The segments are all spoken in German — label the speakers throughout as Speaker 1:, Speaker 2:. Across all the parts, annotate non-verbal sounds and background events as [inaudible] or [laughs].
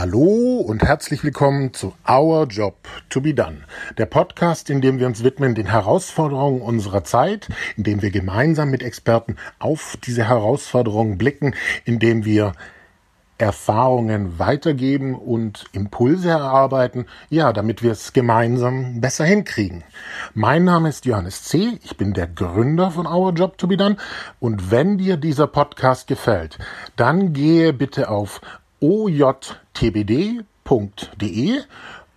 Speaker 1: Hallo und herzlich willkommen zu Our Job to be Done, der Podcast, in dem wir uns widmen den Herausforderungen unserer Zeit, in dem wir gemeinsam mit Experten auf diese Herausforderungen blicken, in dem wir Erfahrungen weitergeben und Impulse erarbeiten, ja, damit wir es gemeinsam besser hinkriegen. Mein Name ist Johannes C., ich bin der Gründer von Our Job to be Done und wenn dir dieser Podcast gefällt, dann gehe bitte auf ojtbd.de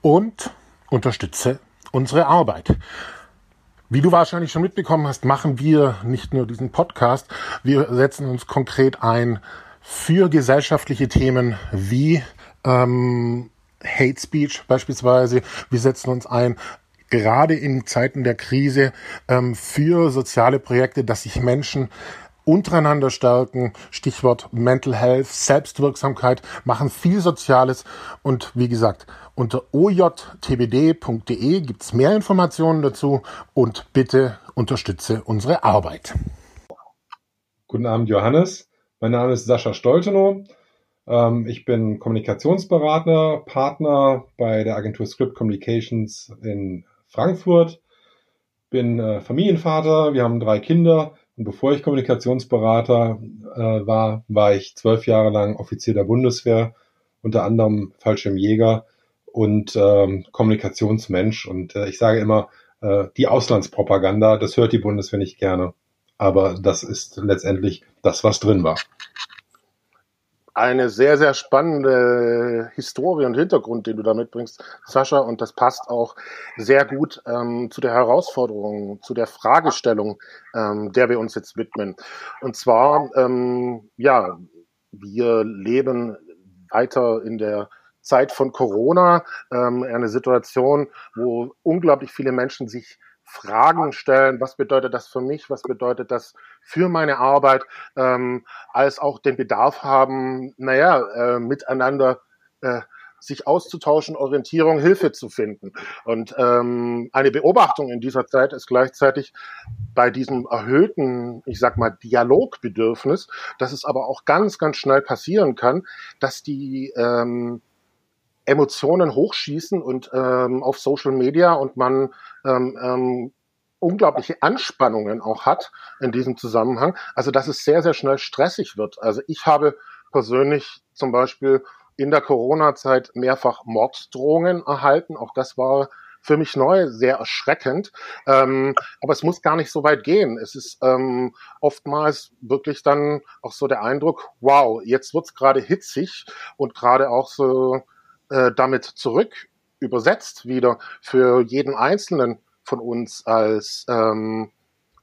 Speaker 1: und unterstütze unsere Arbeit. Wie du wahrscheinlich schon mitbekommen hast, machen wir nicht nur diesen Podcast, wir setzen uns konkret ein für gesellschaftliche Themen wie ähm, Hate Speech beispielsweise. Wir setzen uns ein gerade in Zeiten der Krise ähm, für soziale Projekte, dass sich Menschen untereinander stärken. Stichwort Mental Health, Selbstwirksamkeit, machen viel Soziales. Und wie gesagt, unter ojtbd.de gibt's mehr Informationen dazu und bitte unterstütze unsere Arbeit.
Speaker 2: Guten Abend, Johannes. Mein Name ist Sascha Stoltenow. Ähm, ich bin Kommunikationsberater, Partner bei der Agentur Script Communications in Frankfurt. Bin äh, Familienvater, wir haben drei Kinder und bevor ich Kommunikationsberater äh, war, war ich zwölf Jahre lang Offizier der Bundeswehr, unter anderem Fallschirmjäger und ähm, Kommunikationsmensch. Und äh, ich sage immer, äh, die Auslandspropaganda, das hört die Bundeswehr nicht gerne aber das ist letztendlich das, was drin war.
Speaker 1: Eine sehr, sehr spannende Historie und Hintergrund, den du da mitbringst, Sascha, und das passt auch sehr gut ähm, zu der Herausforderung, zu der Fragestellung, ähm, der wir uns jetzt widmen. Und zwar, ähm, ja, wir leben weiter in der Zeit von Corona, ähm, eine Situation, wo unglaublich viele Menschen sich Fragen stellen, was bedeutet das für mich, was bedeutet das für meine Arbeit, ähm, als auch den Bedarf haben, naja, äh, miteinander äh, sich auszutauschen, Orientierung, Hilfe zu finden. Und ähm, eine Beobachtung in dieser Zeit ist gleichzeitig bei diesem erhöhten, ich sag mal, Dialogbedürfnis, dass es aber auch ganz, ganz schnell passieren kann, dass die ähm, Emotionen hochschießen und ähm, auf Social Media und man ähm, ähm, unglaubliche Anspannungen auch hat in diesem Zusammenhang. Also dass es sehr, sehr schnell stressig wird. Also ich habe persönlich zum Beispiel in der Corona-Zeit mehrfach Morddrohungen erhalten. Auch das war für mich neu, sehr erschreckend. Ähm, aber es muss gar nicht so weit gehen. Es ist ähm, oftmals wirklich dann auch so der Eindruck, wow, jetzt wird's gerade hitzig und gerade auch so äh, damit zurück übersetzt wieder für jeden Einzelnen von uns als ähm,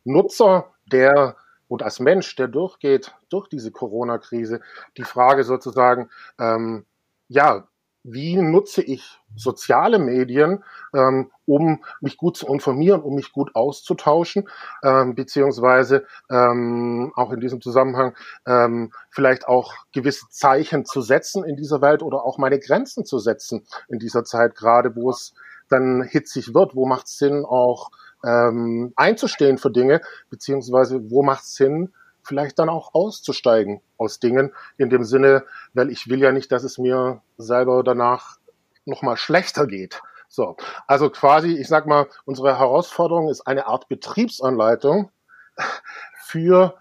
Speaker 1: Nutzer, der und als Mensch, der durchgeht durch diese Corona-Krise, die Frage sozusagen, ähm, ja, wie nutze ich soziale Medien, ähm, um mich gut zu informieren, um mich gut auszutauschen, ähm, beziehungsweise ähm, auch in diesem Zusammenhang ähm, vielleicht auch gewisse Zeichen zu setzen in dieser Welt oder auch meine Grenzen zu setzen in dieser Zeit, gerade wo es dann hitzig wird, wo macht es Sinn, auch ähm, einzustehen für Dinge, beziehungsweise wo macht es Sinn, vielleicht dann auch auszusteigen aus Dingen, in dem Sinne, weil ich will ja nicht, dass es mir selber danach nochmal schlechter geht. So, also quasi, ich sag mal, unsere Herausforderung ist eine Art Betriebsanleitung [laughs] für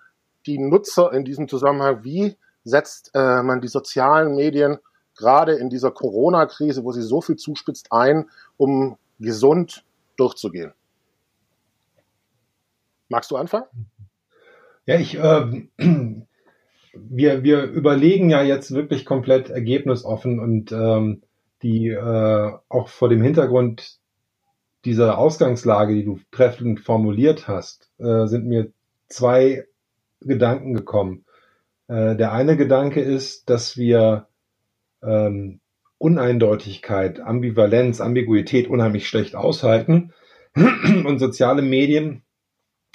Speaker 1: die Nutzer in diesem Zusammenhang. Wie setzt äh, man die sozialen Medien gerade in dieser Corona-Krise, wo sie so viel zuspitzt, ein, um gesund durchzugehen? Magst du anfangen?
Speaker 2: Ja, ich, äh, [clears throat] wir, wir überlegen ja jetzt wirklich komplett ergebnisoffen und ähm, die äh, auch vor dem Hintergrund dieser Ausgangslage, die du treffend formuliert hast, äh, sind mir zwei Gedanken gekommen. Äh, der eine Gedanke ist, dass wir ähm, Uneindeutigkeit, Ambivalenz, Ambiguität unheimlich schlecht aushalten [clears throat] und soziale Medien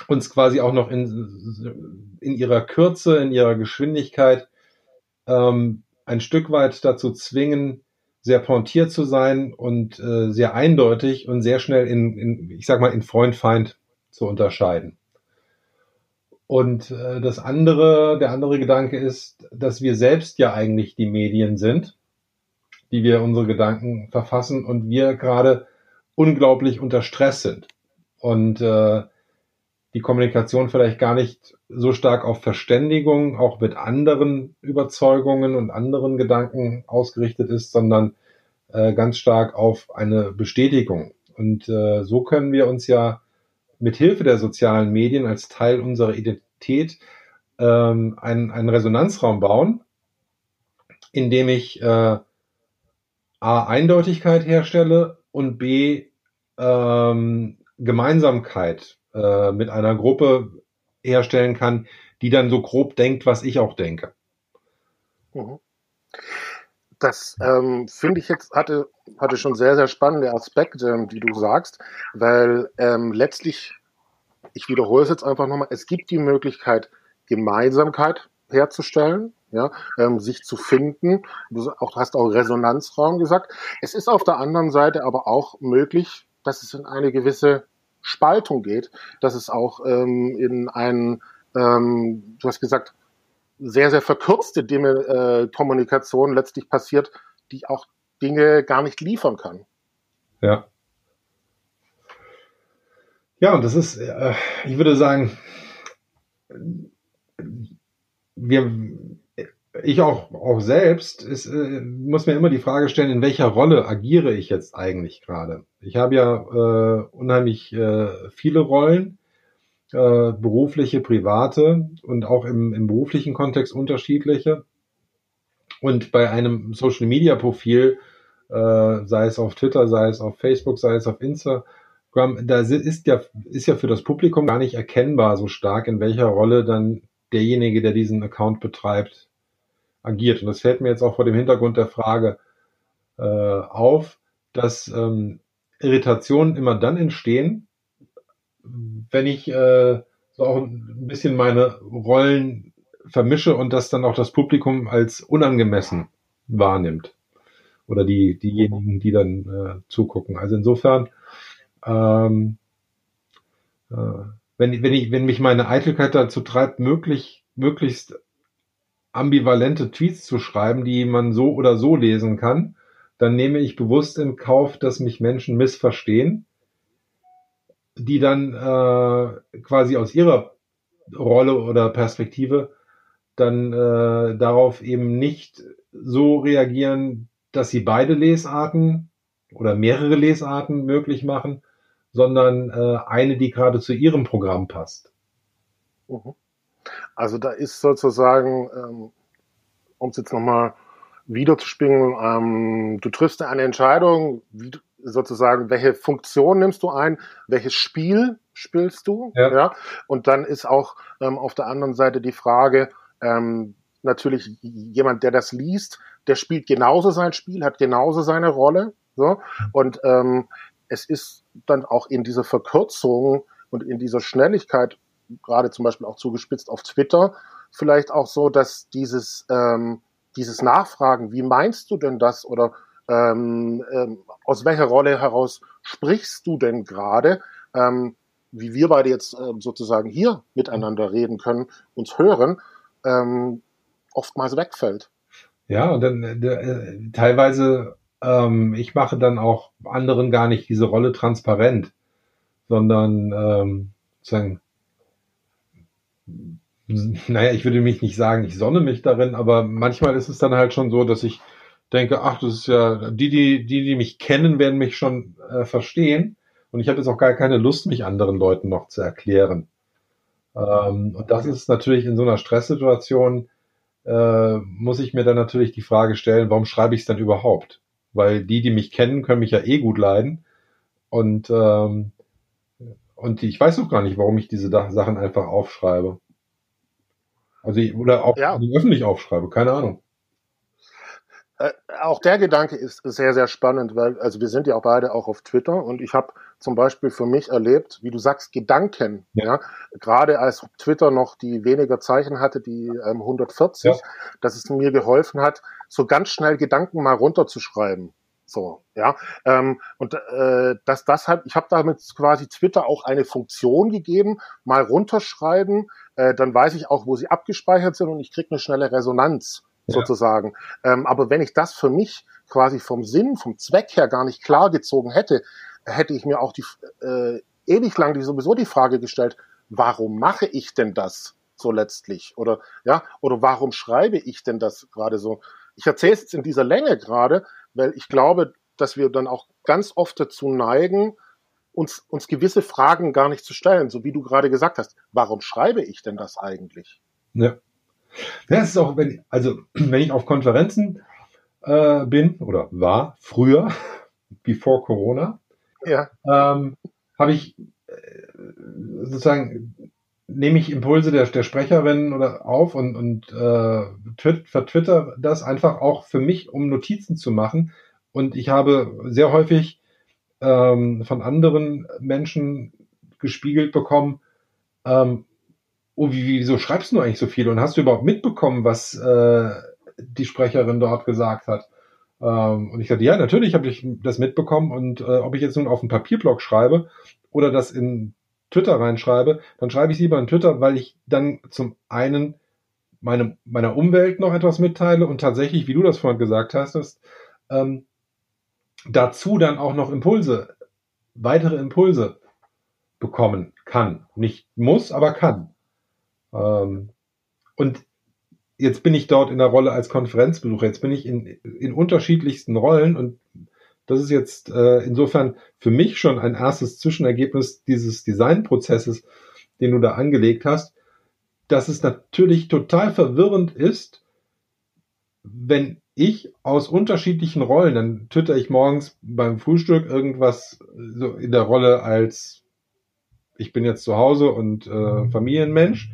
Speaker 2: uns quasi auch noch in, in ihrer Kürze, in ihrer Geschwindigkeit ähm, ein Stück weit dazu zwingen, sehr pointiert zu sein und äh, sehr eindeutig und sehr schnell in, in ich sag mal, in Freund-Feind zu unterscheiden. Und äh, das andere, der andere Gedanke ist, dass wir selbst ja eigentlich die Medien sind, die wir unsere Gedanken verfassen und wir gerade unglaublich unter Stress sind und äh, die Kommunikation vielleicht gar nicht so stark auf Verständigung, auch mit anderen Überzeugungen und anderen Gedanken ausgerichtet ist, sondern äh, ganz stark auf eine Bestätigung. Und äh, so können wir uns ja mit Hilfe der sozialen Medien als Teil unserer Identität ähm, einen, einen Resonanzraum bauen, in dem ich äh, A, Eindeutigkeit herstelle und B, ähm, Gemeinsamkeit äh, mit einer Gruppe herstellen kann, die dann so grob denkt, was ich auch denke.
Speaker 1: Mhm. Das ähm, finde ich jetzt hatte, hatte schon sehr, sehr spannende Aspekte, ähm, die du sagst, weil ähm, letztlich, ich wiederhole es jetzt einfach nochmal, es gibt die Möglichkeit, Gemeinsamkeit herzustellen, ja, ähm, sich zu finden. Du auch, hast auch Resonanzraum gesagt. Es ist auf der anderen Seite aber auch möglich, dass es in eine gewisse Spaltung geht, dass es auch ähm, in einen, ähm, du hast gesagt, sehr, sehr verkürzte Dinge, äh, Kommunikation letztlich passiert, die auch Dinge gar nicht liefern kann.
Speaker 2: Ja. Ja, und das ist, äh, ich würde sagen, wir, ich auch, auch selbst, ist, äh, muss mir immer die Frage stellen, in welcher Rolle agiere ich jetzt eigentlich gerade? Ich habe ja äh, unheimlich äh, viele Rollen, äh, berufliche, private und auch im, im beruflichen Kontext unterschiedliche. Und bei einem Social Media Profil, äh, sei es auf Twitter, sei es auf Facebook, sei es auf Instagram, da ist ja, ist ja für das Publikum gar nicht erkennbar so stark, in welcher Rolle dann derjenige, der diesen Account betreibt, agiert. Und das fällt mir jetzt auch vor dem Hintergrund der Frage äh, auf, dass ähm, Irritationen immer dann entstehen, wenn ich äh, so auch ein bisschen meine Rollen vermische und das dann auch das Publikum als unangemessen wahrnimmt. Oder die, diejenigen, die dann äh, zugucken. Also insofern, ähm, äh, wenn, wenn, ich, wenn mich meine Eitelkeit dazu treibt, möglich, möglichst ambivalente Tweets zu schreiben, die man so oder so lesen kann, dann nehme ich bewusst in Kauf, dass mich Menschen missverstehen, die dann äh, quasi aus ihrer Rolle oder Perspektive dann äh, darauf eben nicht so reagieren, dass sie beide Lesarten oder mehrere Lesarten möglich machen, sondern äh, eine, die gerade zu ihrem Programm passt.
Speaker 1: Mhm. Also da ist sozusagen, ähm, um es jetzt nochmal wiederzuspringen, ähm, du triffst eine Entscheidung, wie sozusagen, welche Funktion nimmst du ein, welches Spiel spielst du, ja, ja? und dann ist auch ähm, auf der anderen Seite die Frage, ähm, natürlich jemand, der das liest, der spielt genauso sein Spiel, hat genauso seine Rolle, so, und ähm, es ist dann auch in dieser Verkürzung und in dieser Schnelligkeit gerade zum Beispiel auch zugespitzt auf Twitter, vielleicht auch so, dass dieses, ähm, dieses Nachfragen, wie meinst du denn das oder ähm, ähm, aus welcher Rolle heraus sprichst du denn gerade, ähm, wie wir beide jetzt ähm, sozusagen hier miteinander reden können, uns hören, ähm, oftmals wegfällt.
Speaker 2: Ja, und dann äh, teilweise, ähm, ich mache dann auch anderen gar nicht diese Rolle transparent, sondern ähm, sozusagen naja, ich würde mich nicht sagen, ich sonne mich darin, aber manchmal ist es dann halt schon so, dass ich denke, ach, das ist ja, die, die, die, die mich kennen, werden mich schon äh, verstehen. Und ich habe jetzt auch gar keine Lust, mich anderen Leuten noch zu erklären. Ähm, und das ist natürlich in so einer Stresssituation, äh, muss ich mir dann natürlich die Frage stellen, warum schreibe ich es dann überhaupt? Weil die, die mich kennen, können mich ja eh gut leiden. Und ähm, und ich weiß auch gar nicht, warum ich diese Sachen einfach aufschreibe. Also ich, oder auch ja. öffentlich aufschreibe, keine Ahnung.
Speaker 1: Äh, auch der Gedanke ist sehr, sehr spannend, weil, also wir sind ja auch beide auch auf Twitter und ich habe zum Beispiel für mich erlebt, wie du sagst, Gedanken, ja, ja gerade als Twitter noch die weniger Zeichen hatte, die ähm, 140, ja. dass es mir geholfen hat, so ganz schnell Gedanken mal runterzuschreiben. So, ja. Ähm, und äh, dass das halt, ich habe damit quasi Twitter auch eine Funktion gegeben, mal runterschreiben, äh, dann weiß ich auch, wo sie abgespeichert sind und ich kriege eine schnelle Resonanz ja. sozusagen. Ähm, aber wenn ich das für mich quasi vom Sinn, vom Zweck her gar nicht klar gezogen hätte, hätte ich mir auch die äh, ewig lang die, sowieso die Frage gestellt, warum mache ich denn das so letztlich? Oder ja, oder warum schreibe ich denn das gerade so? Ich erzähle es jetzt in dieser Länge gerade, weil ich glaube, dass wir dann auch ganz oft dazu neigen, uns, uns gewisse Fragen gar nicht zu stellen, so wie du gerade gesagt hast. Warum schreibe ich denn das eigentlich?
Speaker 2: Ja. Es ist auch, wenn, also [clears throat] wenn ich auf Konferenzen äh, bin oder war früher, [laughs] before Corona, ja. ähm, habe ich äh, sozusagen nehme ich Impulse der, der Sprecherin oder auf und, und äh, twit, vertwitter das einfach auch für mich, um Notizen zu machen. Und ich habe sehr häufig ähm, von anderen Menschen gespiegelt bekommen, ähm, oh, wie, wieso schreibst du eigentlich so viel? Und hast du überhaupt mitbekommen, was äh, die Sprecherin dort gesagt hat? Ähm, und ich sagte, ja, natürlich habe ich das mitbekommen. Und äh, ob ich jetzt nun auf einen Papierblock schreibe oder das in Twitter reinschreibe, dann schreibe ich lieber in Twitter, weil ich dann zum einen meine, meiner Umwelt noch etwas mitteile und tatsächlich, wie du das vorhin gesagt hast, ist, ähm, dazu dann auch noch Impulse, weitere Impulse bekommen kann. Nicht muss, aber kann. Ähm, und jetzt bin ich dort in der Rolle als Konferenzbesucher. Jetzt bin ich in, in unterschiedlichsten Rollen und das ist jetzt äh, insofern für mich schon ein erstes Zwischenergebnis dieses Designprozesses, den du da angelegt hast, dass es natürlich total verwirrend ist, wenn ich aus unterschiedlichen Rollen, dann twitter ich morgens beim Frühstück irgendwas so in der Rolle als ich bin jetzt zu Hause und äh, Familienmensch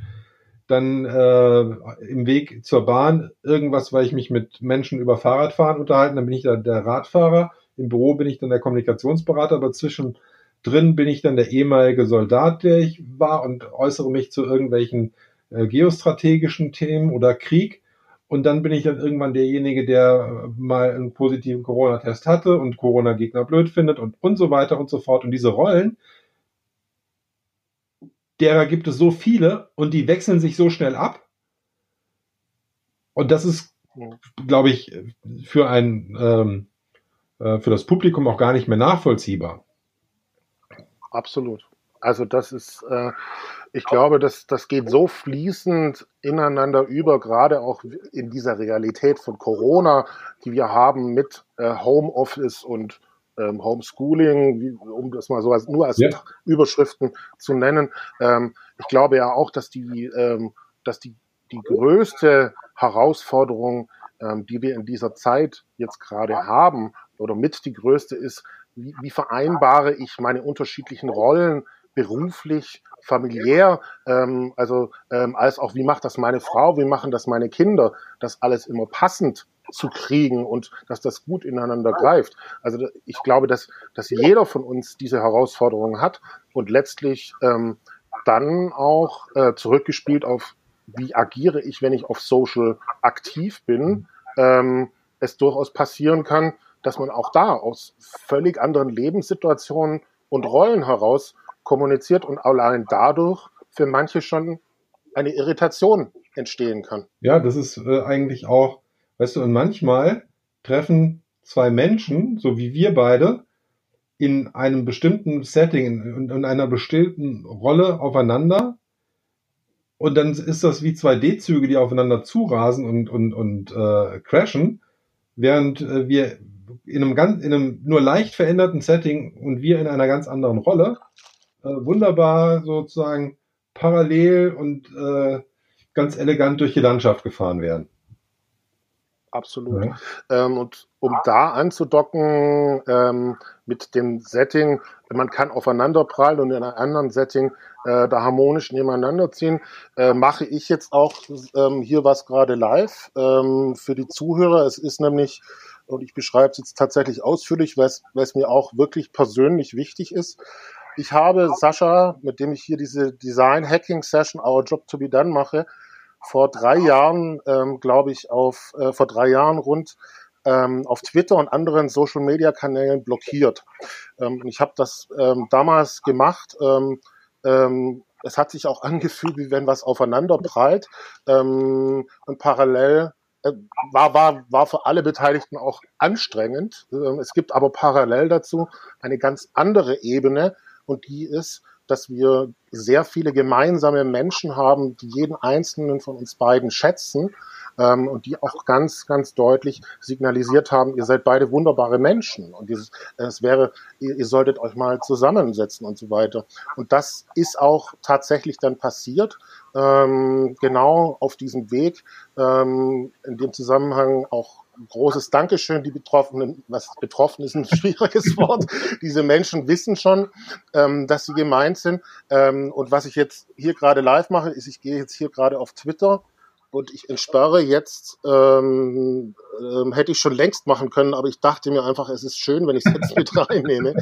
Speaker 2: dann äh, im Weg zur Bahn irgendwas, weil ich mich mit Menschen über Fahrradfahren unterhalten, dann bin ich da der Radfahrer, im Büro bin ich dann der Kommunikationsberater, aber zwischendrin bin ich dann der ehemalige Soldat, der ich war und äußere mich zu irgendwelchen äh, geostrategischen Themen oder Krieg. Und dann bin ich dann irgendwann derjenige, der äh, mal einen positiven Corona-Test hatte und Corona-Gegner blöd findet und, und so weiter und so fort. Und diese Rollen, derer gibt es so viele und die wechseln sich so schnell ab. Und das ist, glaube ich, für ein ähm, äh, für das Publikum auch gar nicht mehr nachvollziehbar.
Speaker 1: Absolut. Also das ist, äh, ich glaube, das, das geht so fließend ineinander über, gerade auch in dieser Realität von Corona, die wir haben mit äh, Homeoffice und ähm, Homeschooling, wie, um das mal so als, nur als ja. Überschriften zu nennen. Ähm, ich glaube ja auch, dass die, ähm, dass die, die größte Herausforderung, ähm, die wir in dieser Zeit jetzt gerade haben, oder mit die größte ist, wie, wie vereinbare ich meine unterschiedlichen Rollen beruflich, familiär, ähm, also ähm, als auch wie macht das meine Frau, wie machen das meine Kinder, das alles immer passend zu kriegen und dass das gut ineinander greift. Also ich glaube, dass, dass jeder von uns diese Herausforderungen hat und letztlich ähm, dann auch äh, zurückgespielt auf, wie agiere ich, wenn ich auf Social aktiv bin, ähm, es durchaus passieren kann, dass man auch da aus völlig anderen Lebenssituationen und Rollen heraus kommuniziert und allein dadurch für manche schon eine Irritation entstehen kann.
Speaker 2: Ja, das ist äh, eigentlich auch Weißt du, und manchmal treffen zwei Menschen, so wie wir beide, in einem bestimmten Setting, in, in einer bestimmten Rolle aufeinander. Und dann ist das wie zwei D-Züge, die aufeinander zurasen und, und, und äh, crashen, während äh, wir in einem ganz, in einem nur leicht veränderten Setting und wir in einer ganz anderen Rolle äh, wunderbar sozusagen parallel und äh, ganz elegant durch die Landschaft gefahren werden.
Speaker 1: Absolut. Ja. Ähm, und um da anzudocken ähm, mit dem Setting, man kann aufeinander prallen und in einem anderen Setting äh, da harmonisch nebeneinander ziehen, äh, mache ich jetzt auch ähm, hier was gerade live ähm, für die Zuhörer. Es ist nämlich, und ich beschreibe es jetzt tatsächlich ausführlich, weil es mir auch wirklich persönlich wichtig ist. Ich habe Sascha, mit dem ich hier diese Design Hacking Session Our Job to be Done mache, vor drei Jahren, ähm, glaube ich, auf äh, vor drei Jahren rund ähm, auf Twitter und anderen Social Media Kanälen blockiert. Ähm, ich habe das ähm, damals gemacht. Ähm, ähm, es hat sich auch [laughs] angefühlt, wie wenn was aufeinander prallt. Ähm, und parallel war, war, war für alle Beteiligten auch anstrengend. Ähm, es gibt aber parallel dazu eine ganz andere Ebene und die ist, dass wir sehr viele gemeinsame Menschen haben, die jeden einzelnen von uns beiden schätzen ähm, und die auch ganz, ganz deutlich signalisiert haben, ihr seid beide wunderbare Menschen und dieses, es wäre, ihr, ihr solltet euch mal zusammensetzen und so weiter. Und das ist auch tatsächlich dann passiert, ähm, genau auf diesem Weg. Ähm, in dem Zusammenhang auch großes Dankeschön, die Betroffenen, was betroffen ist [laughs] ein schwieriges Wort. Diese Menschen wissen schon, ähm, dass sie gemeint sind. Ähm, und was ich jetzt hier gerade live mache, ist, ich gehe jetzt hier gerade auf Twitter und ich entsperre jetzt, ähm, ähm, hätte ich schon längst machen können, aber ich dachte mir einfach, es ist schön, wenn ich es jetzt mit [laughs] reinnehme.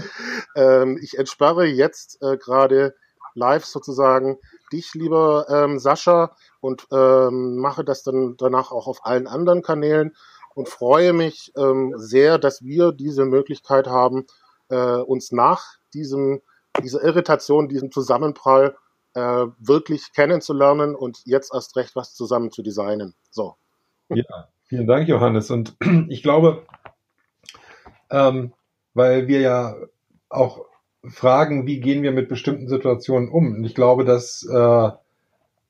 Speaker 1: Ähm, ich entsperre jetzt äh, gerade live sozusagen dich, lieber ähm, Sascha, und ähm, mache das dann danach auch auf allen anderen Kanälen und freue mich ähm, sehr, dass wir diese Möglichkeit haben, äh, uns nach diesem, dieser Irritation, diesem Zusammenprall äh, wirklich kennenzulernen und jetzt erst recht was zusammen zu designen. So.
Speaker 2: Ja, vielen Dank, Johannes. Und [clears throat] ich glaube, ähm, weil wir ja auch fragen, wie gehen wir mit bestimmten Situationen um. Und ich glaube, dass äh,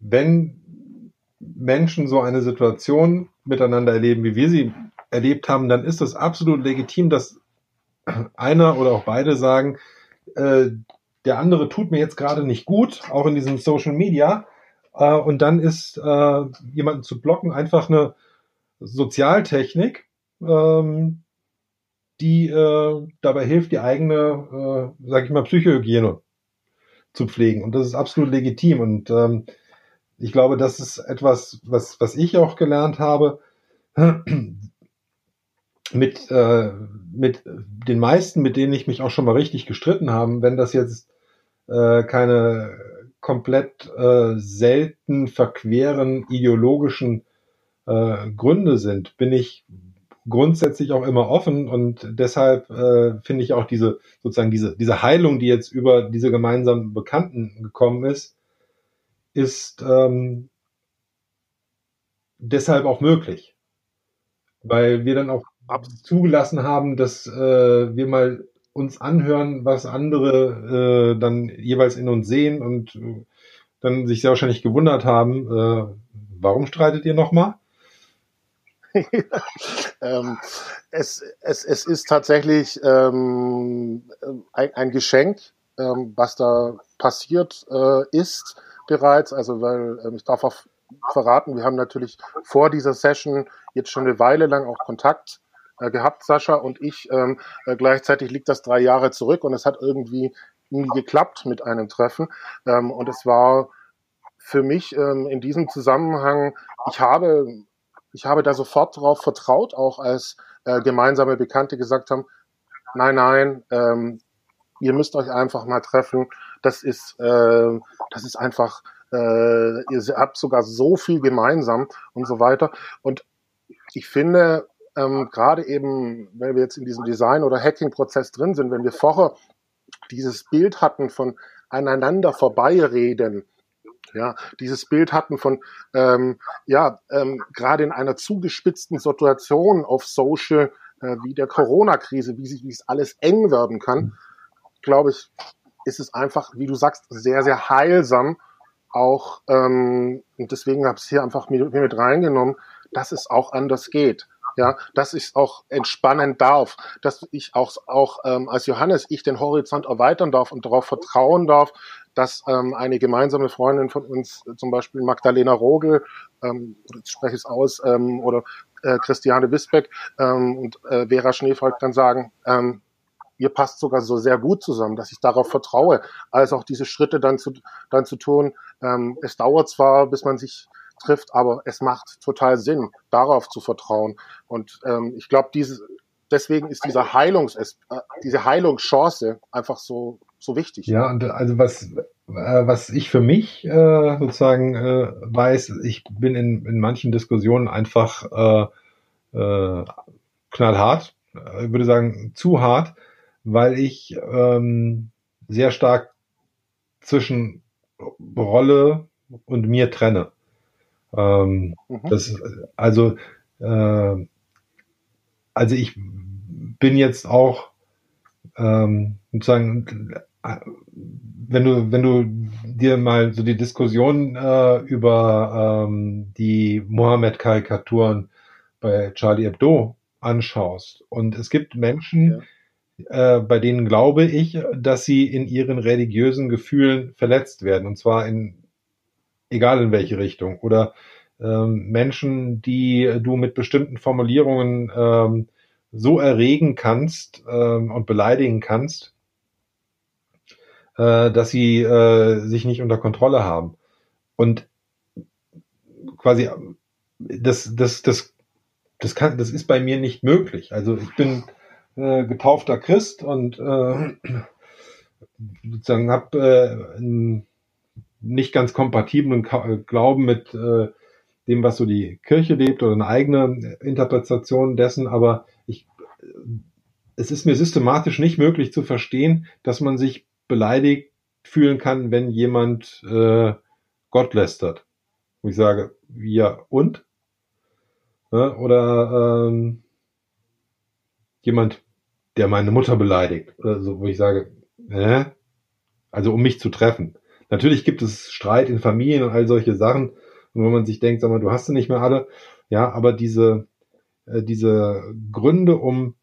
Speaker 2: wenn Menschen so eine Situation miteinander erleben, wie wir sie erlebt haben, dann ist es absolut legitim, dass einer oder auch beide sagen, äh, der andere tut mir jetzt gerade nicht gut, auch in diesem Social Media. Äh, und dann ist äh, jemanden zu blocken einfach eine Sozialtechnik, ähm, die äh, dabei hilft, die eigene, äh, sag ich mal, Psychohygiene zu pflegen. Und das ist absolut legitim. Und ähm, ich glaube, das ist etwas, was, was ich auch gelernt habe. [clears throat] mit, äh, mit den meisten, mit denen ich mich auch schon mal richtig gestritten habe, wenn das jetzt äh, keine komplett äh, selten verqueren ideologischen äh, Gründe sind, bin ich grundsätzlich auch immer offen und deshalb äh, finde ich auch diese sozusagen diese diese Heilung, die jetzt über diese gemeinsamen Bekannten gekommen ist, ist ähm, deshalb auch möglich, weil wir dann auch zugelassen haben, dass äh, wir mal uns anhören, was andere äh, dann jeweils in uns sehen und äh, dann sich sehr wahrscheinlich gewundert haben, äh, warum streitet ihr nochmal? [laughs]
Speaker 1: ähm, es, es, es ist tatsächlich ähm, ein, ein Geschenk, ähm, was da passiert äh, ist bereits. Also weil ähm, ich darf auch verraten, wir haben natürlich vor dieser Session jetzt schon eine Weile lang auch Kontakt äh, gehabt, Sascha und ich. Ähm, äh, gleichzeitig liegt das drei Jahre zurück und es hat irgendwie nie geklappt mit einem Treffen. Ähm, und es war für mich ähm, in diesem Zusammenhang, ich habe, ich habe da sofort darauf vertraut, auch als äh, gemeinsame Bekannte gesagt haben, nein, nein, ähm, ihr müsst euch einfach mal treffen. Das ist, äh, das ist einfach, äh, ihr habt sogar so viel gemeinsam und so weiter. Und ich finde, ähm, gerade eben, wenn wir jetzt in diesem Design- oder Hacking-Prozess drin sind, wenn wir vorher dieses Bild hatten von aneinander vorbeireden, ja, dieses Bild hatten von, ähm, ja, ähm, gerade in einer zugespitzten Situation auf Social, äh, wie der Corona-Krise, wie sich, wie es alles eng werden kann, glaube ich, ist es einfach, wie du sagst, sehr, sehr heilsam, auch, ähm, und deswegen habe ich es hier einfach mit, mit reingenommen, dass es auch anders geht ja, dass ich auch entspannen darf, dass ich auch, auch ähm, als Johannes ich den Horizont erweitern darf und darauf vertrauen darf, dass ähm, eine gemeinsame Freundin von uns, zum Beispiel Magdalena Rogel, ähm, ich spreche es aus, ähm, oder äh, Christiane Wisbeck ähm, und äh, Vera Schneefolk dann sagen, ähm, ihr passt sogar so sehr gut zusammen, dass ich darauf vertraue, als auch diese Schritte dann zu, dann zu tun. Ähm, es dauert zwar, bis man sich trifft, aber es macht total Sinn, darauf zu vertrauen. Und ähm, ich glaube, deswegen ist dieser Heilungs, äh, diese Heilungschance einfach so, so wichtig.
Speaker 2: Ja, und also was, äh, was ich für mich äh, sozusagen äh, weiß, ich bin in, in manchen Diskussionen einfach äh, äh, knallhart, ich würde sagen zu hart, weil ich ähm, sehr stark zwischen Rolle und mir trenne. Ähm, mhm. das, also äh, also ich bin jetzt auch ähm, sozusagen, äh, wenn du, wenn du dir mal so die Diskussion äh, über ähm, die Mohammed-Karikaturen bei Charlie Hebdo anschaust und es gibt Menschen, ja. äh, bei denen glaube ich, dass sie in ihren religiösen Gefühlen verletzt werden und zwar in egal in welche Richtung oder ähm, Menschen, die du mit bestimmten Formulierungen ähm, so erregen kannst ähm, und beleidigen kannst, äh, dass sie äh, sich nicht unter Kontrolle haben. Und quasi das, das, das, das kann, das ist bei mir nicht möglich. Also ich bin äh, getaufter Christ und äh, sozusagen habe äh, nicht ganz kompatiblen Glauben mit äh, dem, was so die Kirche lebt oder eine eigene Interpretation dessen, aber ich, es ist mir systematisch nicht möglich zu verstehen, dass man sich beleidigt fühlen kann, wenn jemand äh, Gott lästert. Wo ich sage, ja, und? Ja, oder ähm, jemand, der meine Mutter beleidigt, oder so, wo ich sage, äh? also um mich zu treffen. Natürlich gibt es Streit in Familien und all solche Sachen, und wenn man sich denkt, sag mal, du hast sie nicht mehr alle, ja, aber diese, äh, diese Gründe, um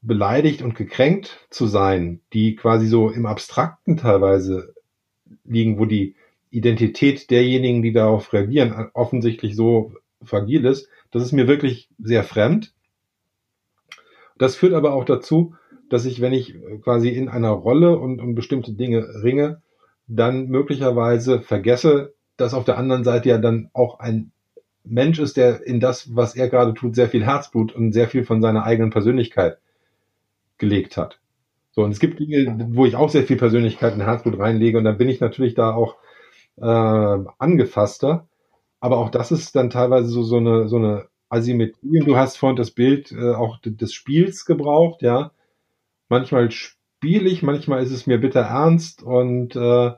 Speaker 2: beleidigt und gekränkt zu sein, die quasi so im Abstrakten teilweise liegen, wo die Identität derjenigen, die darauf reagieren, offensichtlich so fragil ist, das ist mir wirklich sehr fremd. Das führt aber auch dazu, dass ich, wenn ich quasi in einer Rolle und um bestimmte Dinge ringe, dann möglicherweise vergesse, dass auf der anderen Seite ja dann auch ein Mensch ist, der in das, was er gerade tut, sehr viel Herzblut und sehr viel von seiner eigenen Persönlichkeit gelegt hat. So, und es gibt Dinge, wo ich auch sehr viel Persönlichkeit und Herzblut reinlege und dann bin ich natürlich da auch äh, angefasster. Aber auch das ist dann teilweise so, so eine, so eine Asymmetrie. Du hast vorhin das Bild äh, auch des Spiels gebraucht, ja. Manchmal spiele ich, manchmal ist es mir bitter ernst und äh,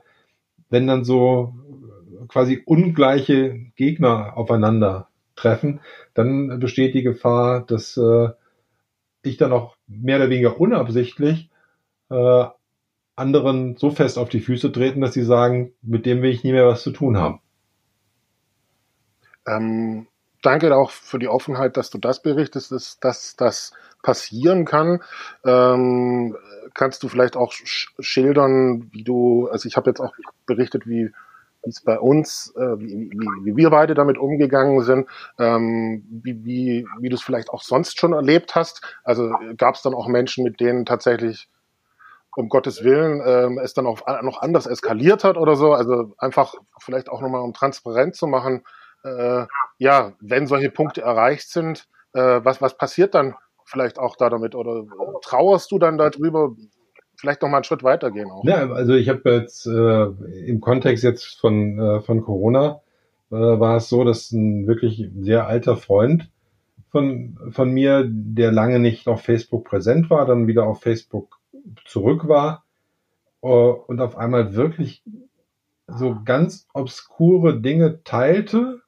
Speaker 2: wenn dann so quasi ungleiche Gegner aufeinander treffen, dann besteht die Gefahr, dass äh, ich dann auch mehr oder weniger unabsichtlich äh, anderen so fest auf die Füße treten, dass sie sagen, mit dem will ich nie mehr was zu tun haben.
Speaker 1: Ähm, danke auch für die Offenheit, dass du das berichtest, dass, dass das passieren kann. Ähm, kannst du vielleicht auch schildern, wie du, also ich habe jetzt auch berichtet, wie es bei uns, äh, wie, wie, wie wir beide damit umgegangen sind, ähm, wie, wie, wie du es vielleicht auch sonst schon erlebt hast. Also gab es dann auch Menschen, mit denen tatsächlich um Gottes Willen ähm, es dann auch noch anders eskaliert hat oder so. Also einfach vielleicht auch nochmal um transparent zu machen, äh, ja, wenn solche Punkte erreicht sind, äh, was, was passiert dann vielleicht auch da damit? Oder trauerst du dann darüber? vielleicht noch mal einen Schritt weitergehen
Speaker 2: auch. Ja, also ich habe jetzt äh, im Kontext jetzt von, äh, von Corona äh, war es so, dass ein wirklich sehr alter Freund von, von mir, der lange nicht auf Facebook präsent war, dann wieder auf Facebook zurück war äh, und auf einmal wirklich so ganz obskure Dinge teilte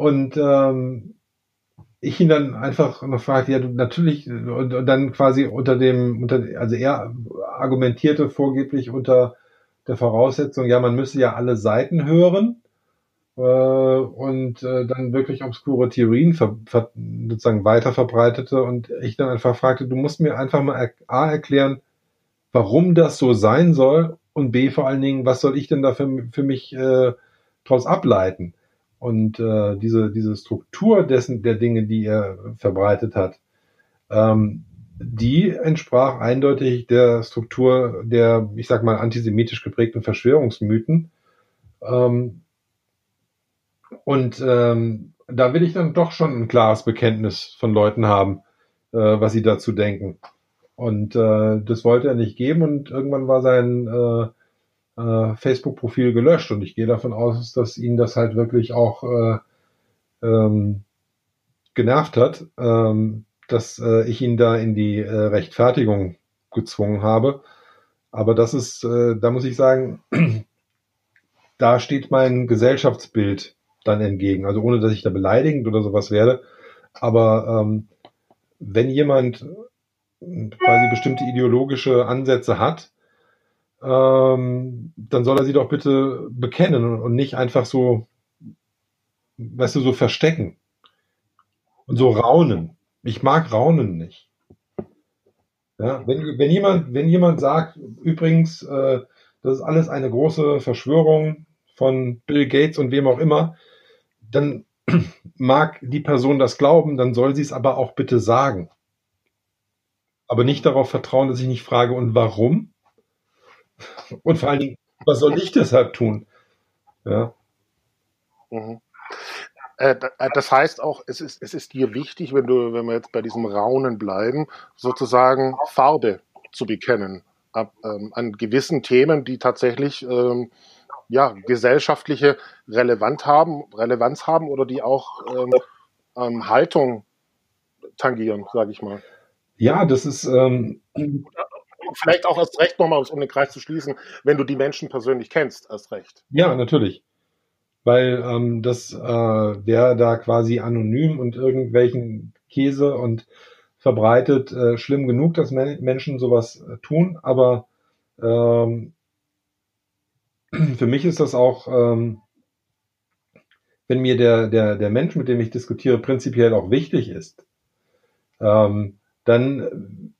Speaker 2: und ähm, ich ihn dann einfach noch fragte, ja, du, natürlich, und, und dann quasi unter dem, unter, also er argumentierte vorgeblich unter der Voraussetzung, ja, man müsse ja alle Seiten hören äh, und äh, dann wirklich obskure Theorien ver, ver, sozusagen weiter verbreitete und ich dann einfach fragte, du musst mir einfach mal A erklären, warum das so sein soll und B vor allen Dingen, was soll ich denn da für, für mich äh, daraus ableiten? Und äh, diese, diese Struktur dessen, der Dinge, die er verbreitet hat, ähm, die entsprach eindeutig der Struktur der, ich sag mal, antisemitisch geprägten Verschwörungsmythen. Ähm, und ähm, da will ich dann doch schon ein klares Bekenntnis von Leuten haben, äh, was sie dazu denken. Und äh, das wollte er nicht geben und irgendwann war sein äh, äh, Facebook-Profil gelöscht und ich gehe davon aus, dass ihn das halt wirklich auch äh, ähm, genervt hat, ähm, dass äh, ich ihn da in die äh, Rechtfertigung gezwungen habe. Aber das ist, äh, da muss ich sagen, [clears throat] da steht mein Gesellschaftsbild dann entgegen. Also ohne, dass ich da beleidigend oder sowas werde. Aber ähm, wenn jemand quasi bestimmte ideologische Ansätze hat, ähm, dann soll er sie doch bitte bekennen und nicht einfach so, weißt du, so verstecken und so raunen. Ich mag Raunen nicht. Ja, wenn, wenn, jemand, wenn jemand sagt, übrigens, äh, das ist alles eine große Verschwörung von Bill Gates und wem auch immer, dann [clears throat] mag die Person das glauben, dann soll sie es aber auch bitte sagen. Aber nicht darauf vertrauen, dass ich nicht frage, und warum? Und vor allen Dingen, was soll ich deshalb tun? Ja.
Speaker 1: Mhm. Äh, äh, das heißt auch, es ist, es ist dir wichtig, wenn du, wenn wir jetzt bei diesem Raunen bleiben, sozusagen Farbe zu bekennen ab, ähm, an gewissen Themen, die tatsächlich ähm, ja, gesellschaftliche Relevanz haben, Relevanz haben oder die auch ähm, ähm, Haltung tangieren, sage ich mal.
Speaker 2: Ja, das ist ähm,
Speaker 1: vielleicht auch erst recht nochmal, um den Kreis zu schließen, wenn du die Menschen persönlich kennst, erst recht.
Speaker 2: Ja, natürlich weil ähm, das äh, wäre da quasi anonym und irgendwelchen Käse und verbreitet äh, schlimm genug, dass Men Menschen sowas äh, tun, aber ähm, [clears throat] für mich ist das auch, ähm, wenn mir der, der, der Mensch, mit dem ich diskutiere, prinzipiell auch wichtig ist, ähm, dann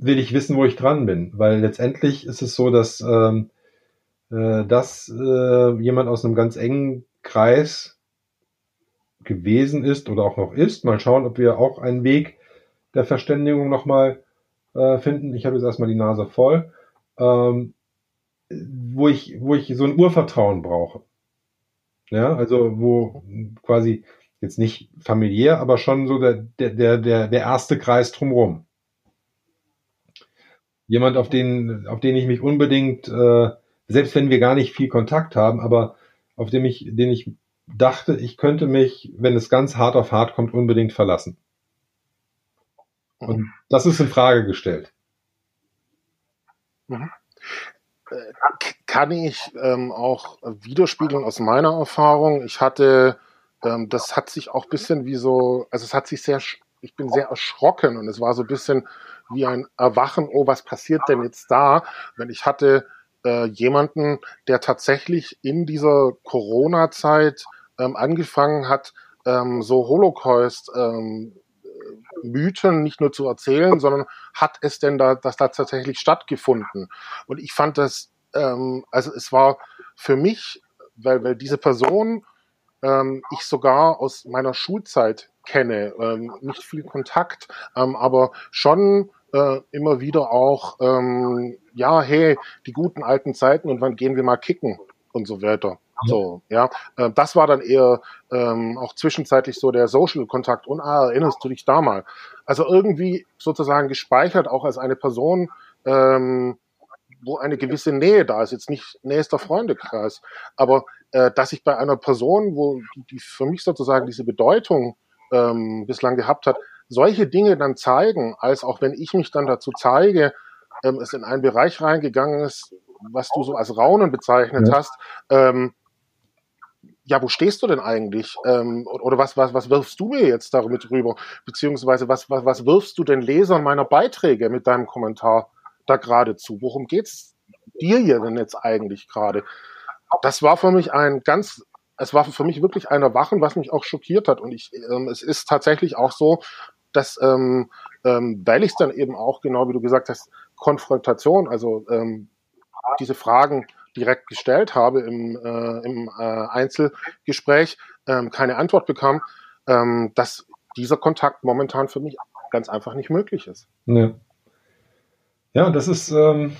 Speaker 2: will ich wissen, wo ich dran bin, weil letztendlich ist es so, dass ähm, äh, dass äh, jemand aus einem ganz engen Kreis gewesen ist oder auch noch ist. Mal schauen, ob wir auch einen Weg der Verständigung nochmal äh, finden. Ich habe jetzt erstmal die Nase voll. Ähm, wo ich, wo ich so ein Urvertrauen brauche. Ja, also wo quasi jetzt nicht familiär, aber schon so der, der, der, der erste Kreis drumherum. Jemand, auf den, auf den ich mich unbedingt äh, selbst wenn wir gar nicht viel Kontakt haben, aber auf dem ich, den ich dachte, ich könnte mich, wenn es ganz hart auf hart kommt, unbedingt verlassen. Und mhm. das ist in Frage gestellt.
Speaker 1: Mhm. Äh, kann ich ähm, auch widerspiegeln aus meiner Erfahrung. Ich hatte, ähm, das hat sich auch ein bisschen wie so, also es hat sich sehr, ich bin sehr erschrocken und es war so ein bisschen wie ein Erwachen, oh, was passiert denn jetzt da? Wenn ich hatte äh, jemanden, der tatsächlich in dieser Corona-Zeit ähm, angefangen hat, ähm, so Holocaust ähm, Mythen nicht nur zu erzählen, sondern hat es denn da, das da tatsächlich stattgefunden? Und ich fand das, ähm, also es war für mich, weil, weil diese Person ähm, ich sogar aus meiner Schulzeit kenne, ähm, nicht viel Kontakt, ähm, aber schon äh, immer wieder auch, ähm, ja, hey, die guten alten Zeiten und wann gehen wir mal kicken und so weiter. So, ja, äh, das war dann eher ähm, auch zwischenzeitlich so der Social-Kontakt und ah, erinnerst du dich da mal? Also irgendwie sozusagen gespeichert auch als eine Person, ähm, wo eine gewisse Nähe da ist, jetzt nicht nächster Freundekreis, aber äh, dass ich bei einer Person, wo die, die für mich sozusagen diese Bedeutung ähm, bislang gehabt hat, solche Dinge dann zeigen, als auch wenn ich mich dann dazu zeige, ähm, es in einen Bereich reingegangen ist, was du so als Raunen bezeichnet ja. hast, ähm, ja, wo stehst du denn eigentlich? Ähm, oder was, was, was wirfst du mir jetzt damit rüber? Beziehungsweise was, was, was wirfst du den Lesern meiner Beiträge mit deinem Kommentar da gerade zu? Worum geht's dir hier denn jetzt eigentlich gerade? Das war für mich ein ganz es war für mich wirklich ein Erwachen, was mich auch schockiert hat. Und ich, ähm, es ist tatsächlich auch so, dass, ähm, ähm, weil ich es dann eben auch, genau wie du gesagt hast, Konfrontation, also ähm, diese Fragen direkt gestellt habe im, äh, im äh, Einzelgespräch, ähm, keine Antwort bekam, ähm, dass dieser Kontakt momentan für mich ganz einfach nicht möglich ist.
Speaker 2: Ja, ja das ist, ähm,